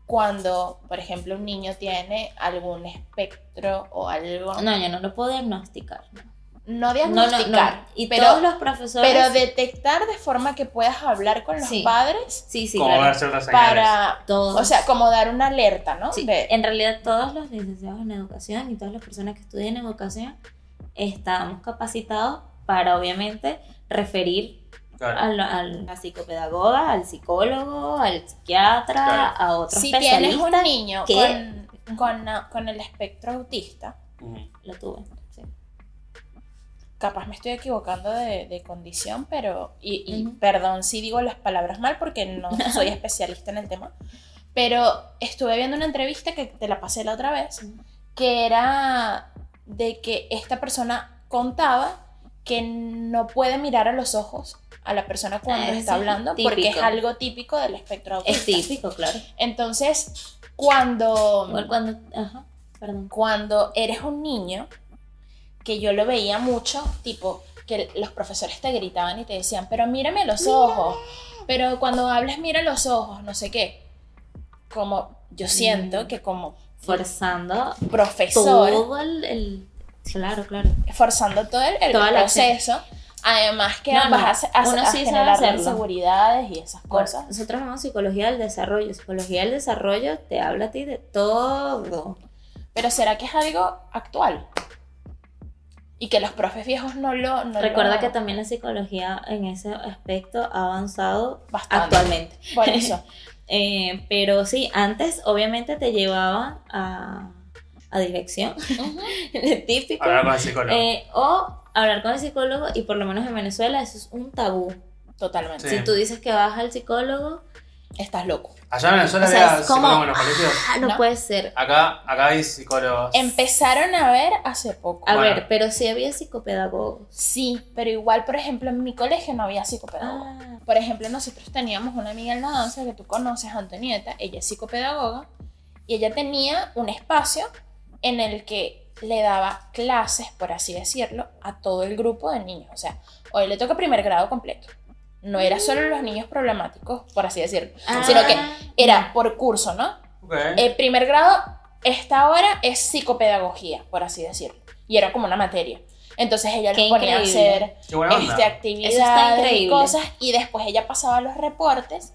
cuando, por ejemplo, un niño tiene algún espectro o algo? No, yo no lo puedo diagnosticar. No, No no, no, diagnosticar, no. Y pero, todos los profesores... pero detectar de forma que puedas hablar con los Sí. padres sí, sí, Como claro. ciertas señales. para, Todos. o sea, como dar una alerta, ¿no? Sí, De- en realidad todos los licenciados en educación y todas las personas que estudian educación estamos capacitados para obviamente referir Claro. a, la- a la psicopedagoga, al psicólogo, al psiquiatra, Claro. a otro si tienes un niño que- con, con, con el espectro autista, Ujú. Lo tuve, sí. capaz me estoy equivocando de, de condición, pero, y, y Ujú. perdón si digo las palabras mal porque no soy especialista en el tema, pero estuve viendo una entrevista que te la pasé la otra vez, Ujú. que era de que esta persona contaba que no puede mirar a los ojos a la persona cuando Ah, está hablando porque es algo típico del espectro autista. Es típico, claro. Entonces, cuando Igual cuando... Ajá, perdón. cuando eres un niño, que yo lo veía mucho, tipo, que los profesores te gritaban y te decían, pero mírame los ojos, pero cuando hablas mira los ojos, no sé qué. Como yo siento que como Forzando profesor, todo el, el- Claro, claro. forzando todo el, el Toda la proceso, además que No, no, vas a, a- uno a sí sabe generar hacerlo. inseguridades y esas cosas. Nosotros llamamos psicología del desarrollo. Psicología del desarrollo te habla a ti de todo. Pero ¿será que es algo actual? Y que los profes viejos no lo... No Recuerda lo- que también la psicología en ese aspecto ha avanzado Bastante. actualmente. Por eso. Eh, pero sí, antes obviamente te llevaban a, a dirección, típico. Hablar con el psicólogo. Eh, o hablar con el psicólogo y por lo menos en Venezuela eso es un tabú. Totalmente. Sí. Si tú dices que vas al psicólogo, Estás loco. Allá en Venezuela o sea, había psicólogos en los colegios. ah, no, ¿No? puede ser. Acá, acá hay psicólogos. Empezaron a ver hace poco. A Bueno. ver, pero sí había psicopedagogos. Sí, pero igual, por ejemplo, en mi colegio no había psicopedagogo. Ah, Por ejemplo, nosotros teníamos una amiga en la danza que tú conoces, Antonieta, ella es psicopedagoga, y ella tenía un espacio en el que le daba clases, por así decirlo, a todo el grupo de niños. O sea, hoy le toca primer grado completo. No era solo los niños problemáticos, por así decirlo, ah, sino que era por curso, ¿no? El primer grado, esta hora es psicopedagogía, por así decirlo. Y era como una materia. Entonces ella Qué les ponía a hacer este, actividades y cosas y después ella pasaba los reportes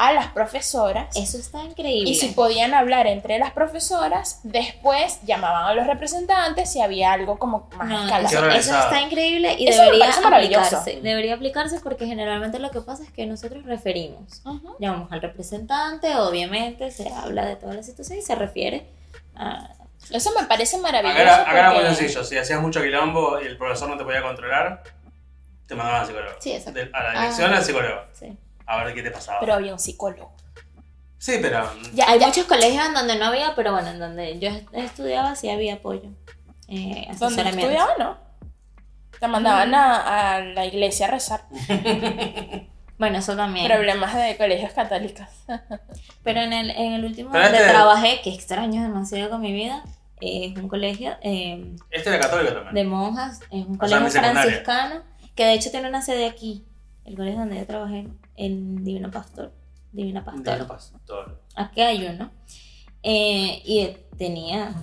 a las profesoras. Eso está increíble. Y si podían hablar entre las profesoras, después llamaban a los representantes si había algo como más No, escalado. Qué eso, está increíble y Eso debería aplicarse. Debería aplicarse porque generalmente lo que pasa es que nosotros referimos. Ujú. Llamamos al representante, obviamente se habla de toda la situación y se refiere a... Eso me parece maravilloso. Acá acá era muy porque- sencillo. Si hacías mucho quilombo y el profesor no te podía controlar, te mandaban al psicólogo. Sí, exacto. De- a la dirección Ah. al psicólogo. Sí. A ver qué te pasaba. Pero había un psicólogo. sí, pero. Ya, Hay ya- muchos colegios en donde no había, pero bueno, en donde yo est- estudiaba sí había apoyo. Eh, asesoramiento. estudiaba, ¿no? Te mandaban a, a la iglesia a rezar. Bueno, eso también. Problemas de colegios católicos. Pero en el, en el último Pero donde este- trabajé, que extraño demasiado con mi vida, es un colegio eh, Este era católico también. de monjas, es un O sea, colegio mi secundaria. franciscano, que de hecho tiene una sede aquí, el colegio donde yo trabajé, en Divino Pastor. Divina Pastor. Divino pastor. Aquí hay uno. Eh, y tenía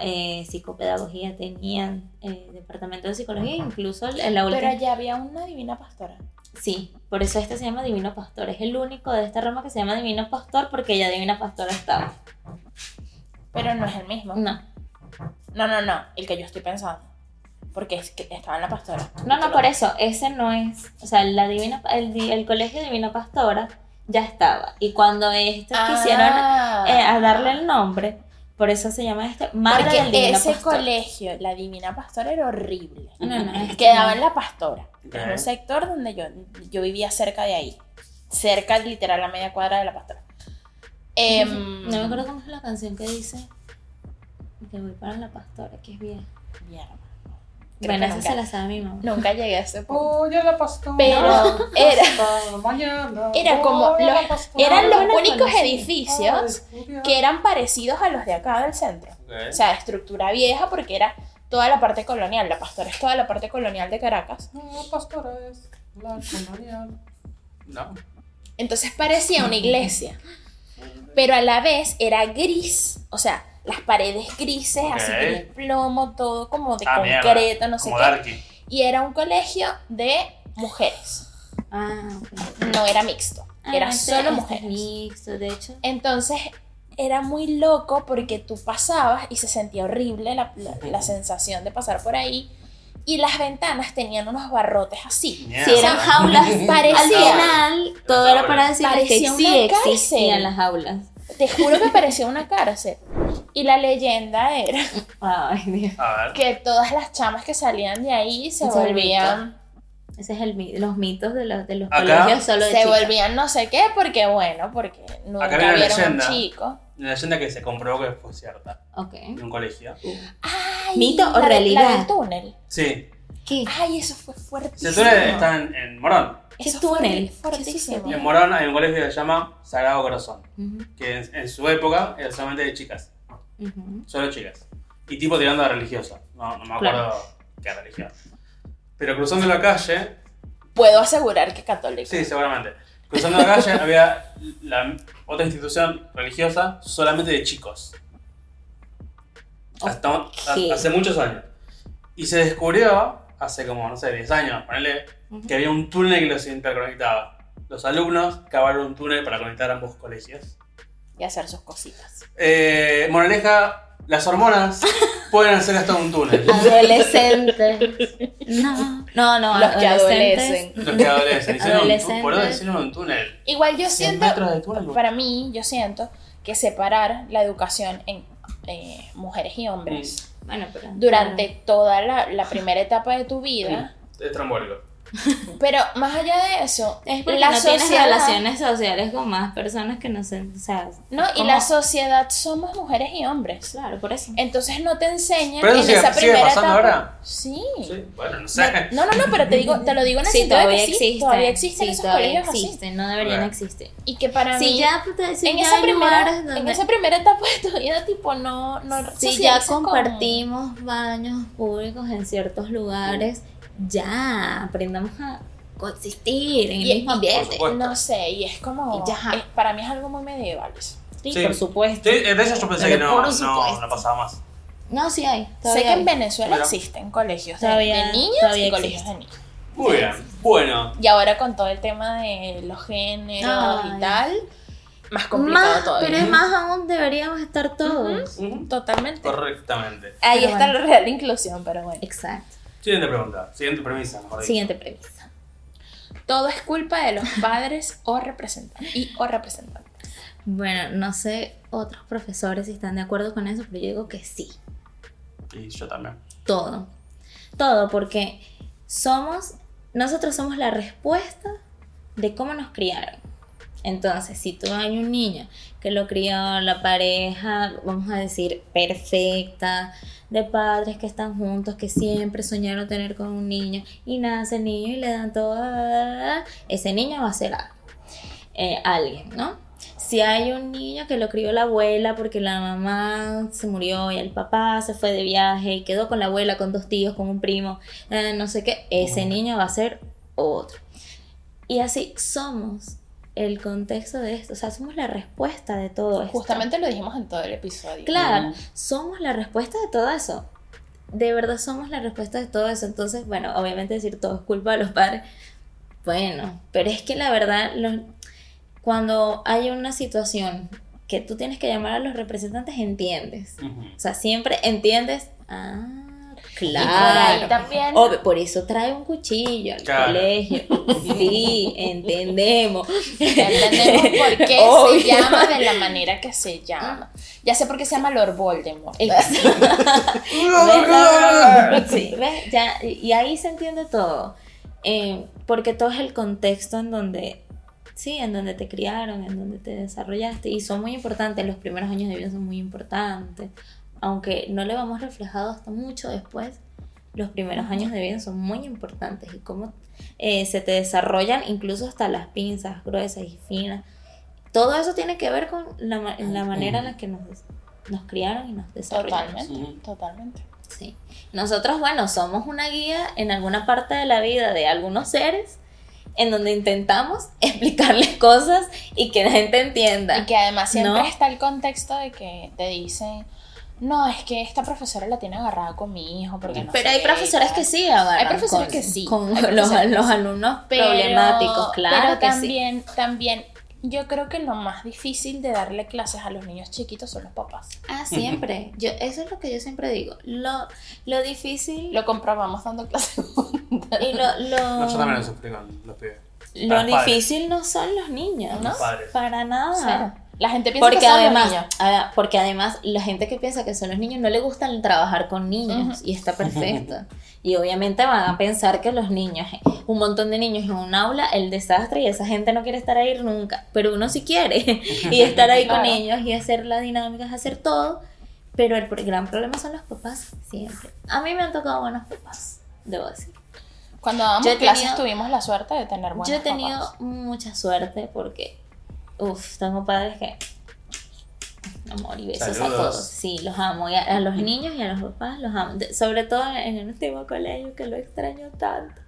eh, psicopedagogía, tenía eh, departamento de psicología, incluso en la última. Pero allá había una divina pastora. Sí, por eso este se llama Divino Pastor. Es el único de esta rama que se llama Divino Pastor porque ya Divina Pastora estaba. Pero no es el mismo. No, No, no, no. El que yo estoy pensando. Porque es que estaba en la pastora. no, no, por eso, ese no es. O sea, la Divina, el, el colegio Divina Pastora ya estaba. Y cuando estos Ah. quisieron eh, a darle el nombre, por eso se llama este Madre Porque del Divino ese Pastor. colegio, la divina pastora, era horrible. No, no, este Quedaba no. en la pastora. Ok. Es un sector donde yo, yo vivía cerca de ahí. Cerca, literal, a media cuadra de la pastora. Em, No me acuerdo cómo es la canción que dice que voy para la pastora, que es bien. mierda. Creo Bueno, esa nunca, se la sabe mi mamá. nunca llegué a ese punto. Oye, la pastora. Pero era, Mañana. era como la los, pastora. eran los no la únicos conocí. edificios que eran parecidos a los de acá del centro. O sea, estructura vieja porque era toda la parte colonial. La pastora es toda la parte colonial de Caracas. La pastora es la colonial. No. Entonces parecía una iglesia. Pero a la vez era gris. O sea, las paredes grises, así Ok. gris plomo, todo como de Ah, mierda. concreto, no sé Como qué. Darky. Y era un colegio de mujeres. Ah, ok. No era mixto. Ah, Era este- solo este es mujeres. mixto, de hecho. Entonces era muy loco porque tú pasabas y se sentía horrible la, la- la sensación de pasar por ahí. Y las ventanas tenían unos barrotes así. Mierda. Si eran jaulas, Parecía- al final todo era para decir que sí existían las jaulas. Te juro que parecía una cárcel. Y la leyenda era Ay, Dios. A ver. que todas las chamas que salían de ahí se Ese es el volvían, Ese es el mi- los mitos de los, de los Acá colegios solo de se chicas. volvían no sé qué, porque bueno, porque nunca Acá había una vieron a un leyenda. chico. Una leyenda que se comprobó que fue cierta. Ok. En un colegio. Ay, ¿Mito o la de- realidad? La del túnel. Sí. ¿Qué? Ay, eso fue fuertísimo. Ese túnel está en, en Morón. ¿Qué Eso fue túnel? fuertísimo. En Morón hay un colegio que se llama Sagrado Corazón. Ujú, Que en, en su época era solamente de chicas. ujú. Solo chicas. Y tipo tirando a religiosa. No, no me acuerdo Claro. qué religión. Pero cruzando la calle, Puedo asegurar que católico. sí, seguramente. Cruzando la calle había la otra institución religiosa solamente de chicos. Hasta, Ok. ha- hace muchos años. Y se descubrió, hace como, no sé, 10 años, ponele, Ujú. que había un túnel que los interconectaba. Los alumnos cavaron un túnel para conectar ambos colegios. Y hacer sus cositas. Eh, moraleja, las hormonas pueden hacer hasta un túnel. Adolescentes. No, no, no. Los que adolescentes. adolecen. Los que un, Adolescentes. por eso hicieron un túnel. Igual yo 100 siento, túnel. para mí, yo siento que separar la educación en eh, mujeres y hombres Bueno, pero. durante toda la, la primera etapa de tu vida, Es trambólico. pero más allá de eso, Es porque la no tienes sociedad, relaciones sociales con más personas que no se. O sea, no, y ¿cómo? la sociedad somos mujeres y hombres. Claro, por eso. Entonces no te enseñan Pero en sigue- esa sigue primera pasando etapa. ahora. Sí. Sí, bueno, no sé. No, no, no, pero te digo, te lo digo en el Sí, sentido de todavía que sí, existen. todavía existen sí, esos todavía colegios así. existen, no deberían Bueno. existir. Y que para mí, ya, pues, en, ya esa primera, lugares en donde- esa primera etapa de tu vida, tipo, no, no Si ya compartimos baños públicos en ciertos lugares, ya aprendamos a coexistir en el Y- mismo y- ambiente. No sé, y es como. Y ya. es- para mí es algo muy medieval eso. Sí, Sí. por supuesto. Sí, de eso yo pensé Pero que no, no, no pasaba más. No, sí hay. Sé que en hay. Venezuela Mira. existen colegios de, Todavía- de todavía y colegios existe. de niños. Muy bien. Bueno, Y ahora con todo el tema de los géneros Ay. y tal, más complicado Más, todavía. pero es más aún deberíamos estar todos. ujú, Totalmente. correctamente. Ahí Pero está bueno. la real inclusión, pero bueno. Exacto. Siguiente pregunta. Siguiente premisa, mejor. Siguiente premisa. Todo es culpa de los padres o representantes. Y o representantes. Bueno, no sé otros profesores si están de acuerdo con eso, pero yo digo que sí. Y yo también. Todo. Todo, porque somos, nosotros somos la respuesta de cómo nos criaron. Entonces, si tú hay un niño que lo crió la pareja, vamos a decir, perfecta, de padres que están juntos, que siempre soñaron tener con un niño, y nace el niño y le dan todo, ah, ese niño va a ser algo, eh, alguien, ¿no? Si hay un niño que lo crió la abuela porque la mamá se murió y el papá se fue de viaje y quedó con la abuela, con dos tíos, con un primo, eh, no sé qué, ese niño va a ser otro. Y así somos el contexto de esto, o sea, somos la respuesta de todo esto. Justamente lo dijimos en todo el episodio. Claro, Ujú. somos la respuesta de todo eso. De verdad somos la respuesta de todo eso. Entonces, bueno, obviamente decir todo es culpa de los padres. Bueno, pero es que la verdad, los- cuando hay una situación que tú tienes que llamar a los representantes, entiendes. O sea, siempre entiendes. Ah, Y por ahí claro. también. Obvio, por eso trae un cuchillo al Claro. colegio. Sí, entendemos. Ya entendemos por qué Obvio. se llama de la manera que se llama. Ya sé por qué se llama Lord Voldemort. ¿Ves? Sí, ¿ves? Ya, y ahí se entiende todo. Eh, porque todo es el contexto en donde, sí, en donde te criaron, en donde te desarrollaste. Y son muy importantes, los primeros años de vida son muy importantes. Aunque no le vamos reflejado hasta mucho después, los primeros años de vida son muy importantes. Y cómo eh, se te desarrollan incluso hasta las pinzas gruesas y finas. Todo eso tiene que ver con la, la manera en la que nos, nos criaron y nos desarrollamos. Totalmente, totalmente. Sí. Nosotros, bueno, somos una guía en alguna parte de la vida de algunos seres en donde intentamos explicarles cosas y que la gente entienda. Y que además siempre ¿No? está el contexto de que te dicen, no, es que esta profesora la tiene agarrada con mi hijo porque no Pero hay profesores tal". que sí agarran Hay profesores con- que sí, Con los, alumnos Pero- problemáticos, claro pero que sí. también, también, yo creo que lo más difícil de darle clases a los niños chiquitos son los papás. Ah, siempre. Yo, eso es lo que yo siempre digo. Lo, lo difícil Lo comprobamos dando clases juntas. y lo, lo, No, yo también lo sufrí con los pibes. lo padres. difícil no son los niños, ¿no? Los padres. Para nada. La gente piensa Porque que son además, los niños. ah, porque además la gente que piensa que son los niños no le gusta el trabajar con niños Ujú. y está perfecto. y obviamente van a pensar que los niños, un montón de niños en un aula, el desastre y esa gente no quiere estar ahí nunca, pero uno sí quiere y estar ahí con Claro. ellos y hacer las dinámicas, hacer todo, pero el gran problema son los papás siempre. A mí me han tocado buenos papás, debo decir. Cuando dábamos clases tenido- tuvimos la suerte de tener buenos Yo he tenido papás. mucha suerte porque, uff, tengo padres que. Amor y besos a Saludos. todos. Sí, los amo. Y a, a los niños y a los papás los amo. De- sobre todo en el último colegio que lo extraño tanto.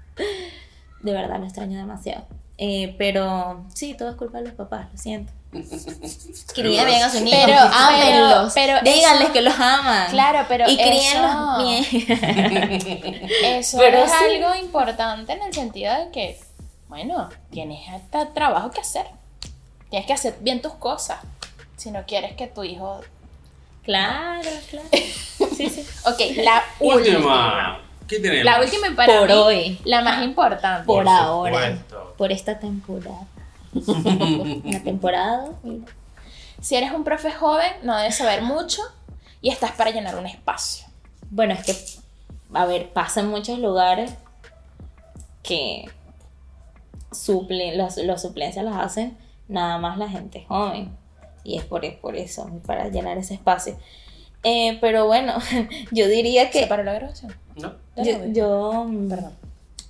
De verdad, lo extraño demasiado. Eh, pero sí, todo es culpa de los papás, lo siento. Críen bien a sus niños. Pero- ámenlos. pero- pero Díganles eso- que los aman. Claro, pero y críenlos eso- bien. Eso Pero es sí. algo importante en el sentido de que, bueno, tienes hasta trabajo que hacer. Tienes que hacer bien tus cosas. Si no quieres que tu hijo. claro, claro. Sí, sí. Ok, la última. Última. ¿Qué tenemos? La última y para Por mí, hoy. la más importante. Por, Por ahora. supuesto. Por esta temporada. Una temporada, mira. Si eres un profe joven, no debes saber mucho y estás para llenar un espacio. Bueno, es que, a ver, pasa en muchos lugares que suplen, las, las suplencias las hacen nada más la gente joven. Y es por, por eso, para llenar ese espacio. Eh, pero bueno, yo diría ¿Se que. paró la grabación? ¿No? Yo, yo, Perdón.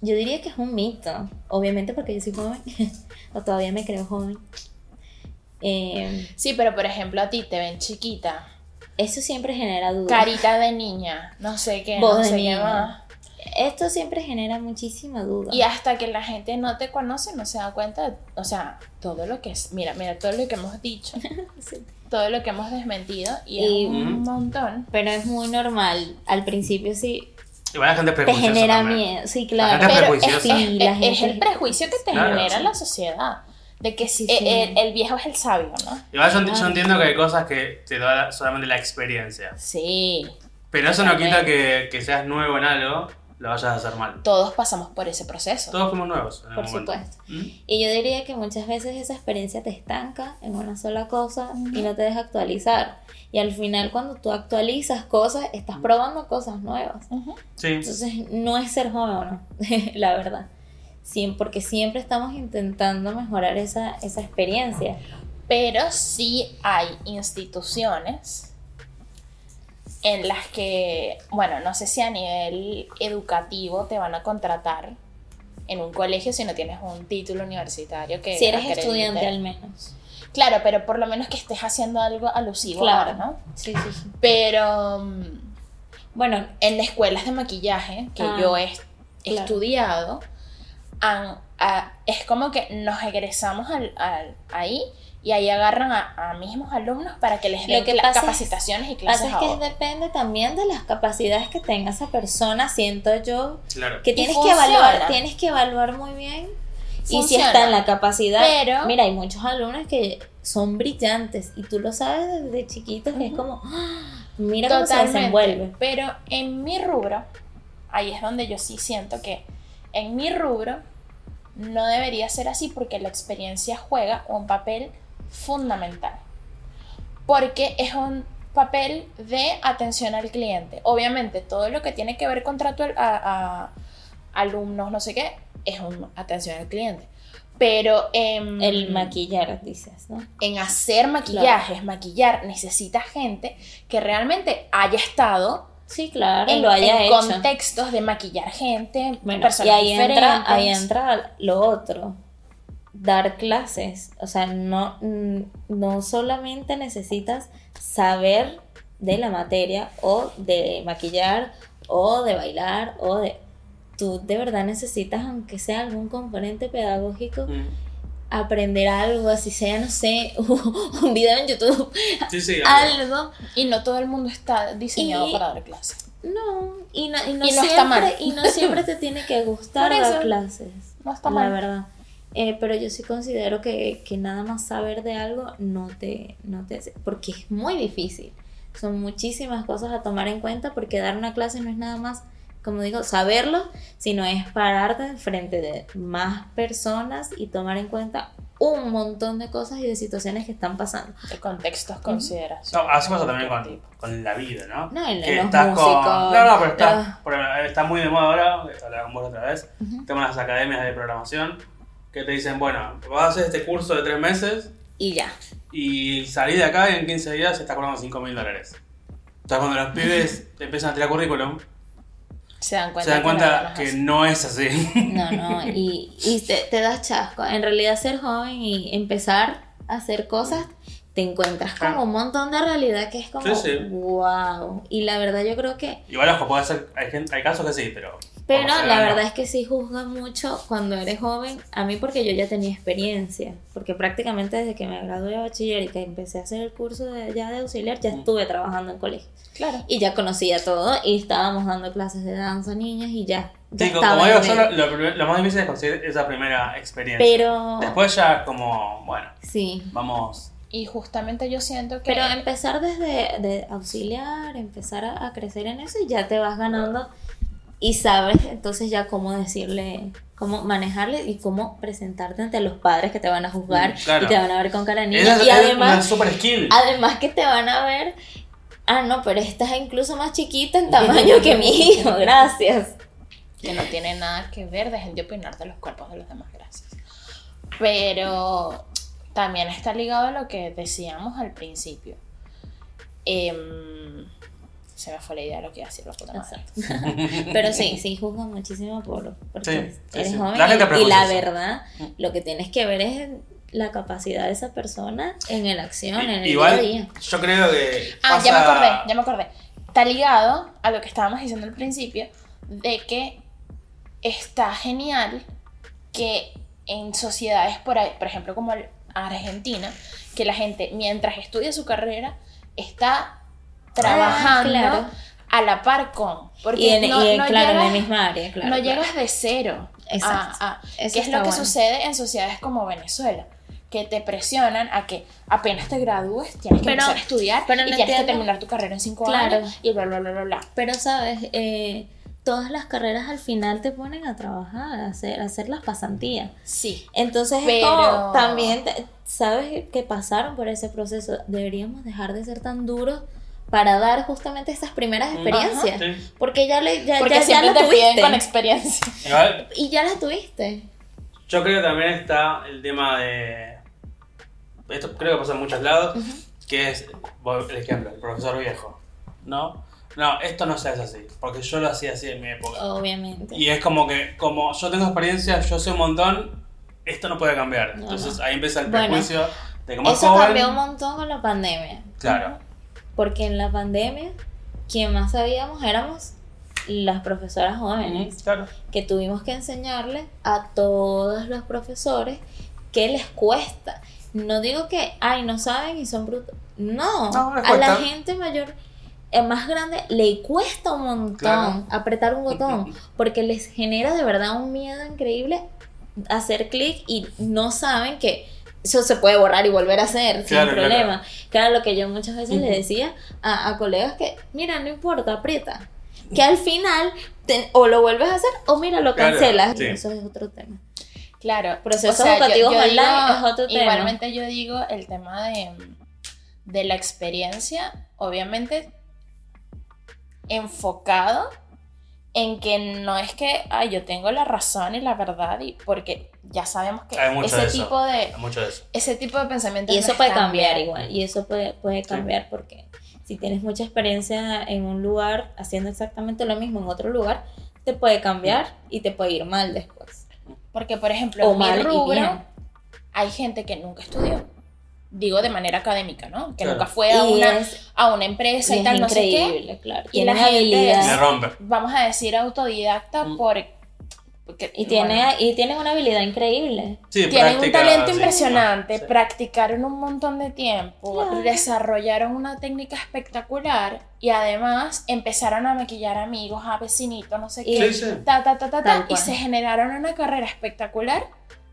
yo diría que es un mito. Obviamente porque yo soy joven. o todavía me creo joven. Eh, Sí, pero por ejemplo a ti te ven chiquita, eso siempre genera dudas. carita de niña, no sé qué, Voz no de sé qué niña. más. Esto siempre genera muchísima duda. Y hasta que la gente no te conoce, no se da cuenta de, o sea, todo lo que es, mira, mira, todo lo que hemos dicho, Sí. todo lo que hemos desmentido y, Y- es un montón. Pero es muy normal. Al principio sí, Igual la gente es te genera también. miedo. Sí, La claro. gente es Pero es, prejuiciosa. es- Sí, la es- es gente- el prejuicio que te Claro, genera sí. la sociedad. De que Sí, eh, sí. El, el viejo es el sabio, ¿no? Igual yo, yo entiendo que hay cosas que te da solamente la experiencia. Sí. Pero eso no quita que, que seas nuevo en algo, lo vayas a hacer mal. Todos pasamos por ese proceso. Todos fuimos nuevos en Por algún supuesto. ¿Mm? Y yo diría que muchas veces esa experiencia te estanca en una sola cosa y no te deja actualizar. Y al final cuando tú actualizas cosas, estás probando cosas nuevas. Sí. Entonces no es ser joven, ¿no? la verdad. Siem- porque siempre estamos intentando mejorar esa, esa experiencia. Pero sí hay instituciones en las que, bueno, no sé si a nivel educativo te van a contratar en un colegio si no tienes un título universitario que Si eres estudiante al menos. Claro, pero por lo menos que estés haciendo algo alusivo, Claro. ¿no? Sí, sí, sí. Pero Bueno, en las escuelas de maquillaje que Ah, yo he claro. estudiado, han- a- es como que nos egresamos al, al- ahí y ahí agarran a, a mismos alumnos para que les den que cla- pasa es- capacitaciones y pasa clases es a que depende también de las capacidades que tenga esa persona, siento yo, Claro. que tienes que evaluar, tienes que evaluar muy bien. Y si está en la capacidad, Pero- mira, hay muchos alumnos que son brillantes y tú lo sabes desde chiquitos que es como, ¡ah! mira cómo se desenvuelve. Pero en mi rubro, ahí es donde yo sí siento que en mi rubro no debería ser así porque la experiencia juega un papel fundamental. Porque es un papel de atención al cliente. Obviamente, todo lo que tiene que ver contrato a, a alumnos, no sé qué, es una atención al cliente. Pero en, El maquillar, dices, ¿no? en hacer maquillajes, maquillar, necesita gente que realmente haya estado Sí, claro, en, lo haya en hecho. contextos de maquillar gente, Bueno, y personas ahí diferentes. entra, ahí entra lo otro, dar clases. O sea, no, mm, no solamente necesitas saber de la materia o de maquillar o de bailar o de... Tú de verdad necesitas, aunque sea algún componente pedagógico, Mm. aprender algo, así sea, no sé, un video en YouTube, Sí, sí. algo. Y no todo el mundo está diseñado Y- para dar clases. No, y no, y no Y no siempre, está mal. y no siempre te tiene que gustar dar clases. No está la mal. verdad. Eh, pero yo sí considero que, que nada más saber de algo no te, no te hace, porque es muy difícil. Son muchísimas cosas a tomar en cuenta porque dar una clase no es nada más, como digo, saberlo, sino es pararte enfrente de más personas y tomar en cuenta un montón de cosas y de situaciones que están pasando. De contextos, consideración. No, así pasa también con, con la vida, ¿no? No, en Que los estás músicos. con... No, no, pero está, los- está muy de moda ahora, hablaba con vos otra vez, Ujú. tengo unas academias de programación que te dicen, bueno, vas a hacer este curso de tres meses Y ya. y salí de acá y en 15 días se está cobrando 5 mil dólares. Entonces cuando los pibes te empiezan a tirar currículum, Se dan cuenta, se dan que no cuenta que hacer. no es así. No, no, y, y te, te das chasco. En realidad ser joven y empezar a hacer cosas, te encuentras como Claro. un montón de realidad que es como, Sí, sí. wow. Y la verdad yo creo que, Igual, ojo, puede ser, hay, hay casos que sí, pero... pero la verdad es que sí juzgan mucho cuando eres joven. A mí porque yo ya tenía experiencia, porque prácticamente desde que me gradué de bachiller y que empecé a hacer el curso de, ya de auxiliar, ya estuve trabajando en colegio. Claro. Y ya conocía todo y estábamos dando clases de danza a niñas y ya. ya Sí, como estaba digo, medio. lo, lo más difícil es conseguir esa primera experiencia. Pero... Después ya como, bueno, Sí. vamos... Y justamente yo siento que... Pero empezar desde de auxiliar, empezar a, a crecer en eso y ya te vas ganando y sabes entonces ya cómo decirle, cómo manejarle y cómo presentarte ante los padres que te van a juzgar Mm, claro. y te van a ver con cara niña. Es, y además, una super skill. además que te van a ver, ah no, pero esta es incluso más chiquita en tamaño que mi hijo, gracias. que no tiene nada que ver, dejen de opinar de los cuerpos de los demás, gracias. Pero también está ligado a lo que decíamos al principio. Em, se me fue la idea de lo que iba a decir la puta madre. Pero sí, sí juzgan muchísimo por porque Sí, eres sí. joven La gente y, y la verdad, lo que tienes que ver es la capacidad de esa persona en la acción, en el Igual, día a día. yo creo que. Ah, ya me acordé, ya me acordé. Está ligado a lo que estábamos diciendo al principio, de que está genial que en sociedades, por, ahí, por ejemplo, como el- Argentina, que la gente, mientras estudia su carrera, está trabajando Ah, claro. a la par con. Porque Y, en, no, y, no claro, en llegas, la misma área, claro. no claro. llegas de cero. Exacto. a- a- Eso ¿Qué es lo que bueno. sucede en sociedades como Venezuela? Que te presionan a que apenas te gradúes tienes que Pero- empezar a estudiar pero y tienes que terminar tu carrera en cinco Claro. años y bla, bla, bla, bla, bla. Pero, ¿sabes? Eh, todas las carreras al final te ponen a trabajar, a hacer, a hacer las pasantías. Sí. Entonces, es Pero- como también, te- ¿sabes? Que pasaron por ese proceso. Deberíamos dejar de ser tan duros para dar justamente estas primeras experiencias. Sí. Porque ya, le, ya, Porque ya, ya la te tuviste. con experiencia. Y ya la tuviste. Yo creo que también está el tema de. Esto creo que pasa en muchos lados. Que es voy- el ejemplo, el profesor viejo. ¿No? No, esto no se hace así. Porque yo lo hacía así en mi época. Obviamente. Y es como que, como yo tengo experiencia, yo sé un montón, esto no puede cambiar. No, Entonces no. ahí empieza el Bueno, prejuicio de que más Eso joven. cambió un montón con la pandemia. Claro. Porque en la pandemia, quien más sabíamos éramos las profesoras jóvenes. Ujú, Claro. que tuvimos que enseñarle a todos los profesores que les cuesta. No digo que, ay, no saben y son brutos. No, a la gente mayor, eh, más grande, le cuesta un montón Claro. apretar un botón porque les genera de verdad un miedo increíble hacer clic y no saben que eso se puede borrar y volver a hacer Claro, sin claro. problema. Claro, lo que yo muchas veces le Ujú. decía a, a colegas que, mira, no importa, aprieta. Que al final te- o lo vuelves a hacer o mira, lo Claro, cancelas. sí. Eso es otro tema. Claro. Procesos educativos online es otro tema. Igualmente yo digo el tema de, de la experiencia, obviamente enfocado en que no es que ay, yo tengo la razón y la verdad, y porque ya sabemos que Hay mucho ese de eso. tipo de Hay mucho de eso. ese tipo de pensamiento Y eso no puede está cambiar bien. igual. Y eso puede, puede cambiar porque si tienes mucha experiencia en un lugar haciendo exactamente lo mismo en otro lugar, te puede cambiar y te puede ir mal después. Porque, por ejemplo, O en mi mal y rubro hay gente que nunca estudió. Digo de manera académica, ¿no? Que Claro. nunca fue a y una, es, a una empresa y y, es tal, no sé qué. claro. Y la gente rompe. Vamos a decir autodidacta Mm. por... porque, Y tiene, bueno, y tiene una habilidad increíble. Sí, tienen un talento sí, impresionante, sí. practicaron un montón de tiempo, desarrollaron una técnica espectacular y además empezaron a maquillar amigos, a vecinitos, no sé qué, Sí, sí. ta, ta, ta, ta, ta, y se generaron una carrera espectacular,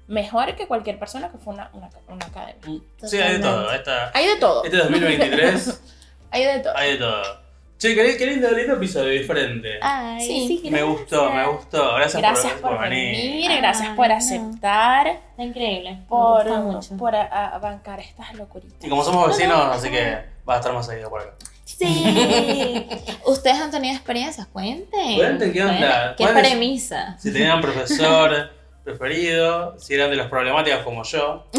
mejor que cualquier persona que fue una, una, una academia. Sí, hay de todo. Totalmente. Esta, Hay de todo, este 2023 hay de todo. hay de todo. Che, qué, qué lindo, lindo episodio diferente. Ay, Sí. sí, me gustó, me gracias. gustó. Gracias, Gracias por, por venir, gracias Ay, por no. aceptar, Está increíble. por, me gusta mucho. por a- a bancar estas locuritas. Y como somos vecinos, así que va a estar más seguido por acá. Sí. ¿Ustedes han tenido experiencias? Cuenten. Cuenten, ¿qué onda? ¿Qué ¿Cuál es? premisa? Si tenían profesor preferido, si eran de los problemáticos como yo.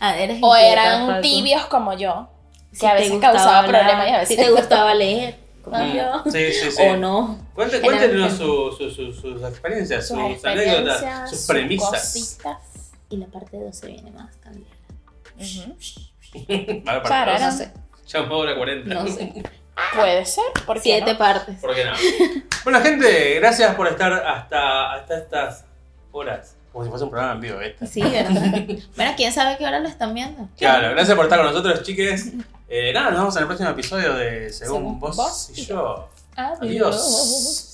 Ah, eres O eran tibios como yo, que Si a veces causaba la- problemas y a veces Si te gustaba leer, como Mm, yo. Sí, sí, sí. O no. Cuéntenos su- su- su- sus experiencias, sus sus, anécdotas, sus premisas. cositas. Y la parte 2 se viene más candela. Ujú. A ver, para. No sé. Ya hora 40. No sé. Puede ser, porque Siete partes. ¿Por qué no? bueno, gente, gracias por estar hasta, hasta estas horas. Como si fuese un programa en vivo, ¿viste? Sí, ¿verdad? bueno, quién sabe qué hora lo están viendo. Claro, gracias por estar con nosotros, chiques. Eh, nada, nos vemos en el próximo episodio de Según, Según vos, vos y yo. Adiós. Adiós.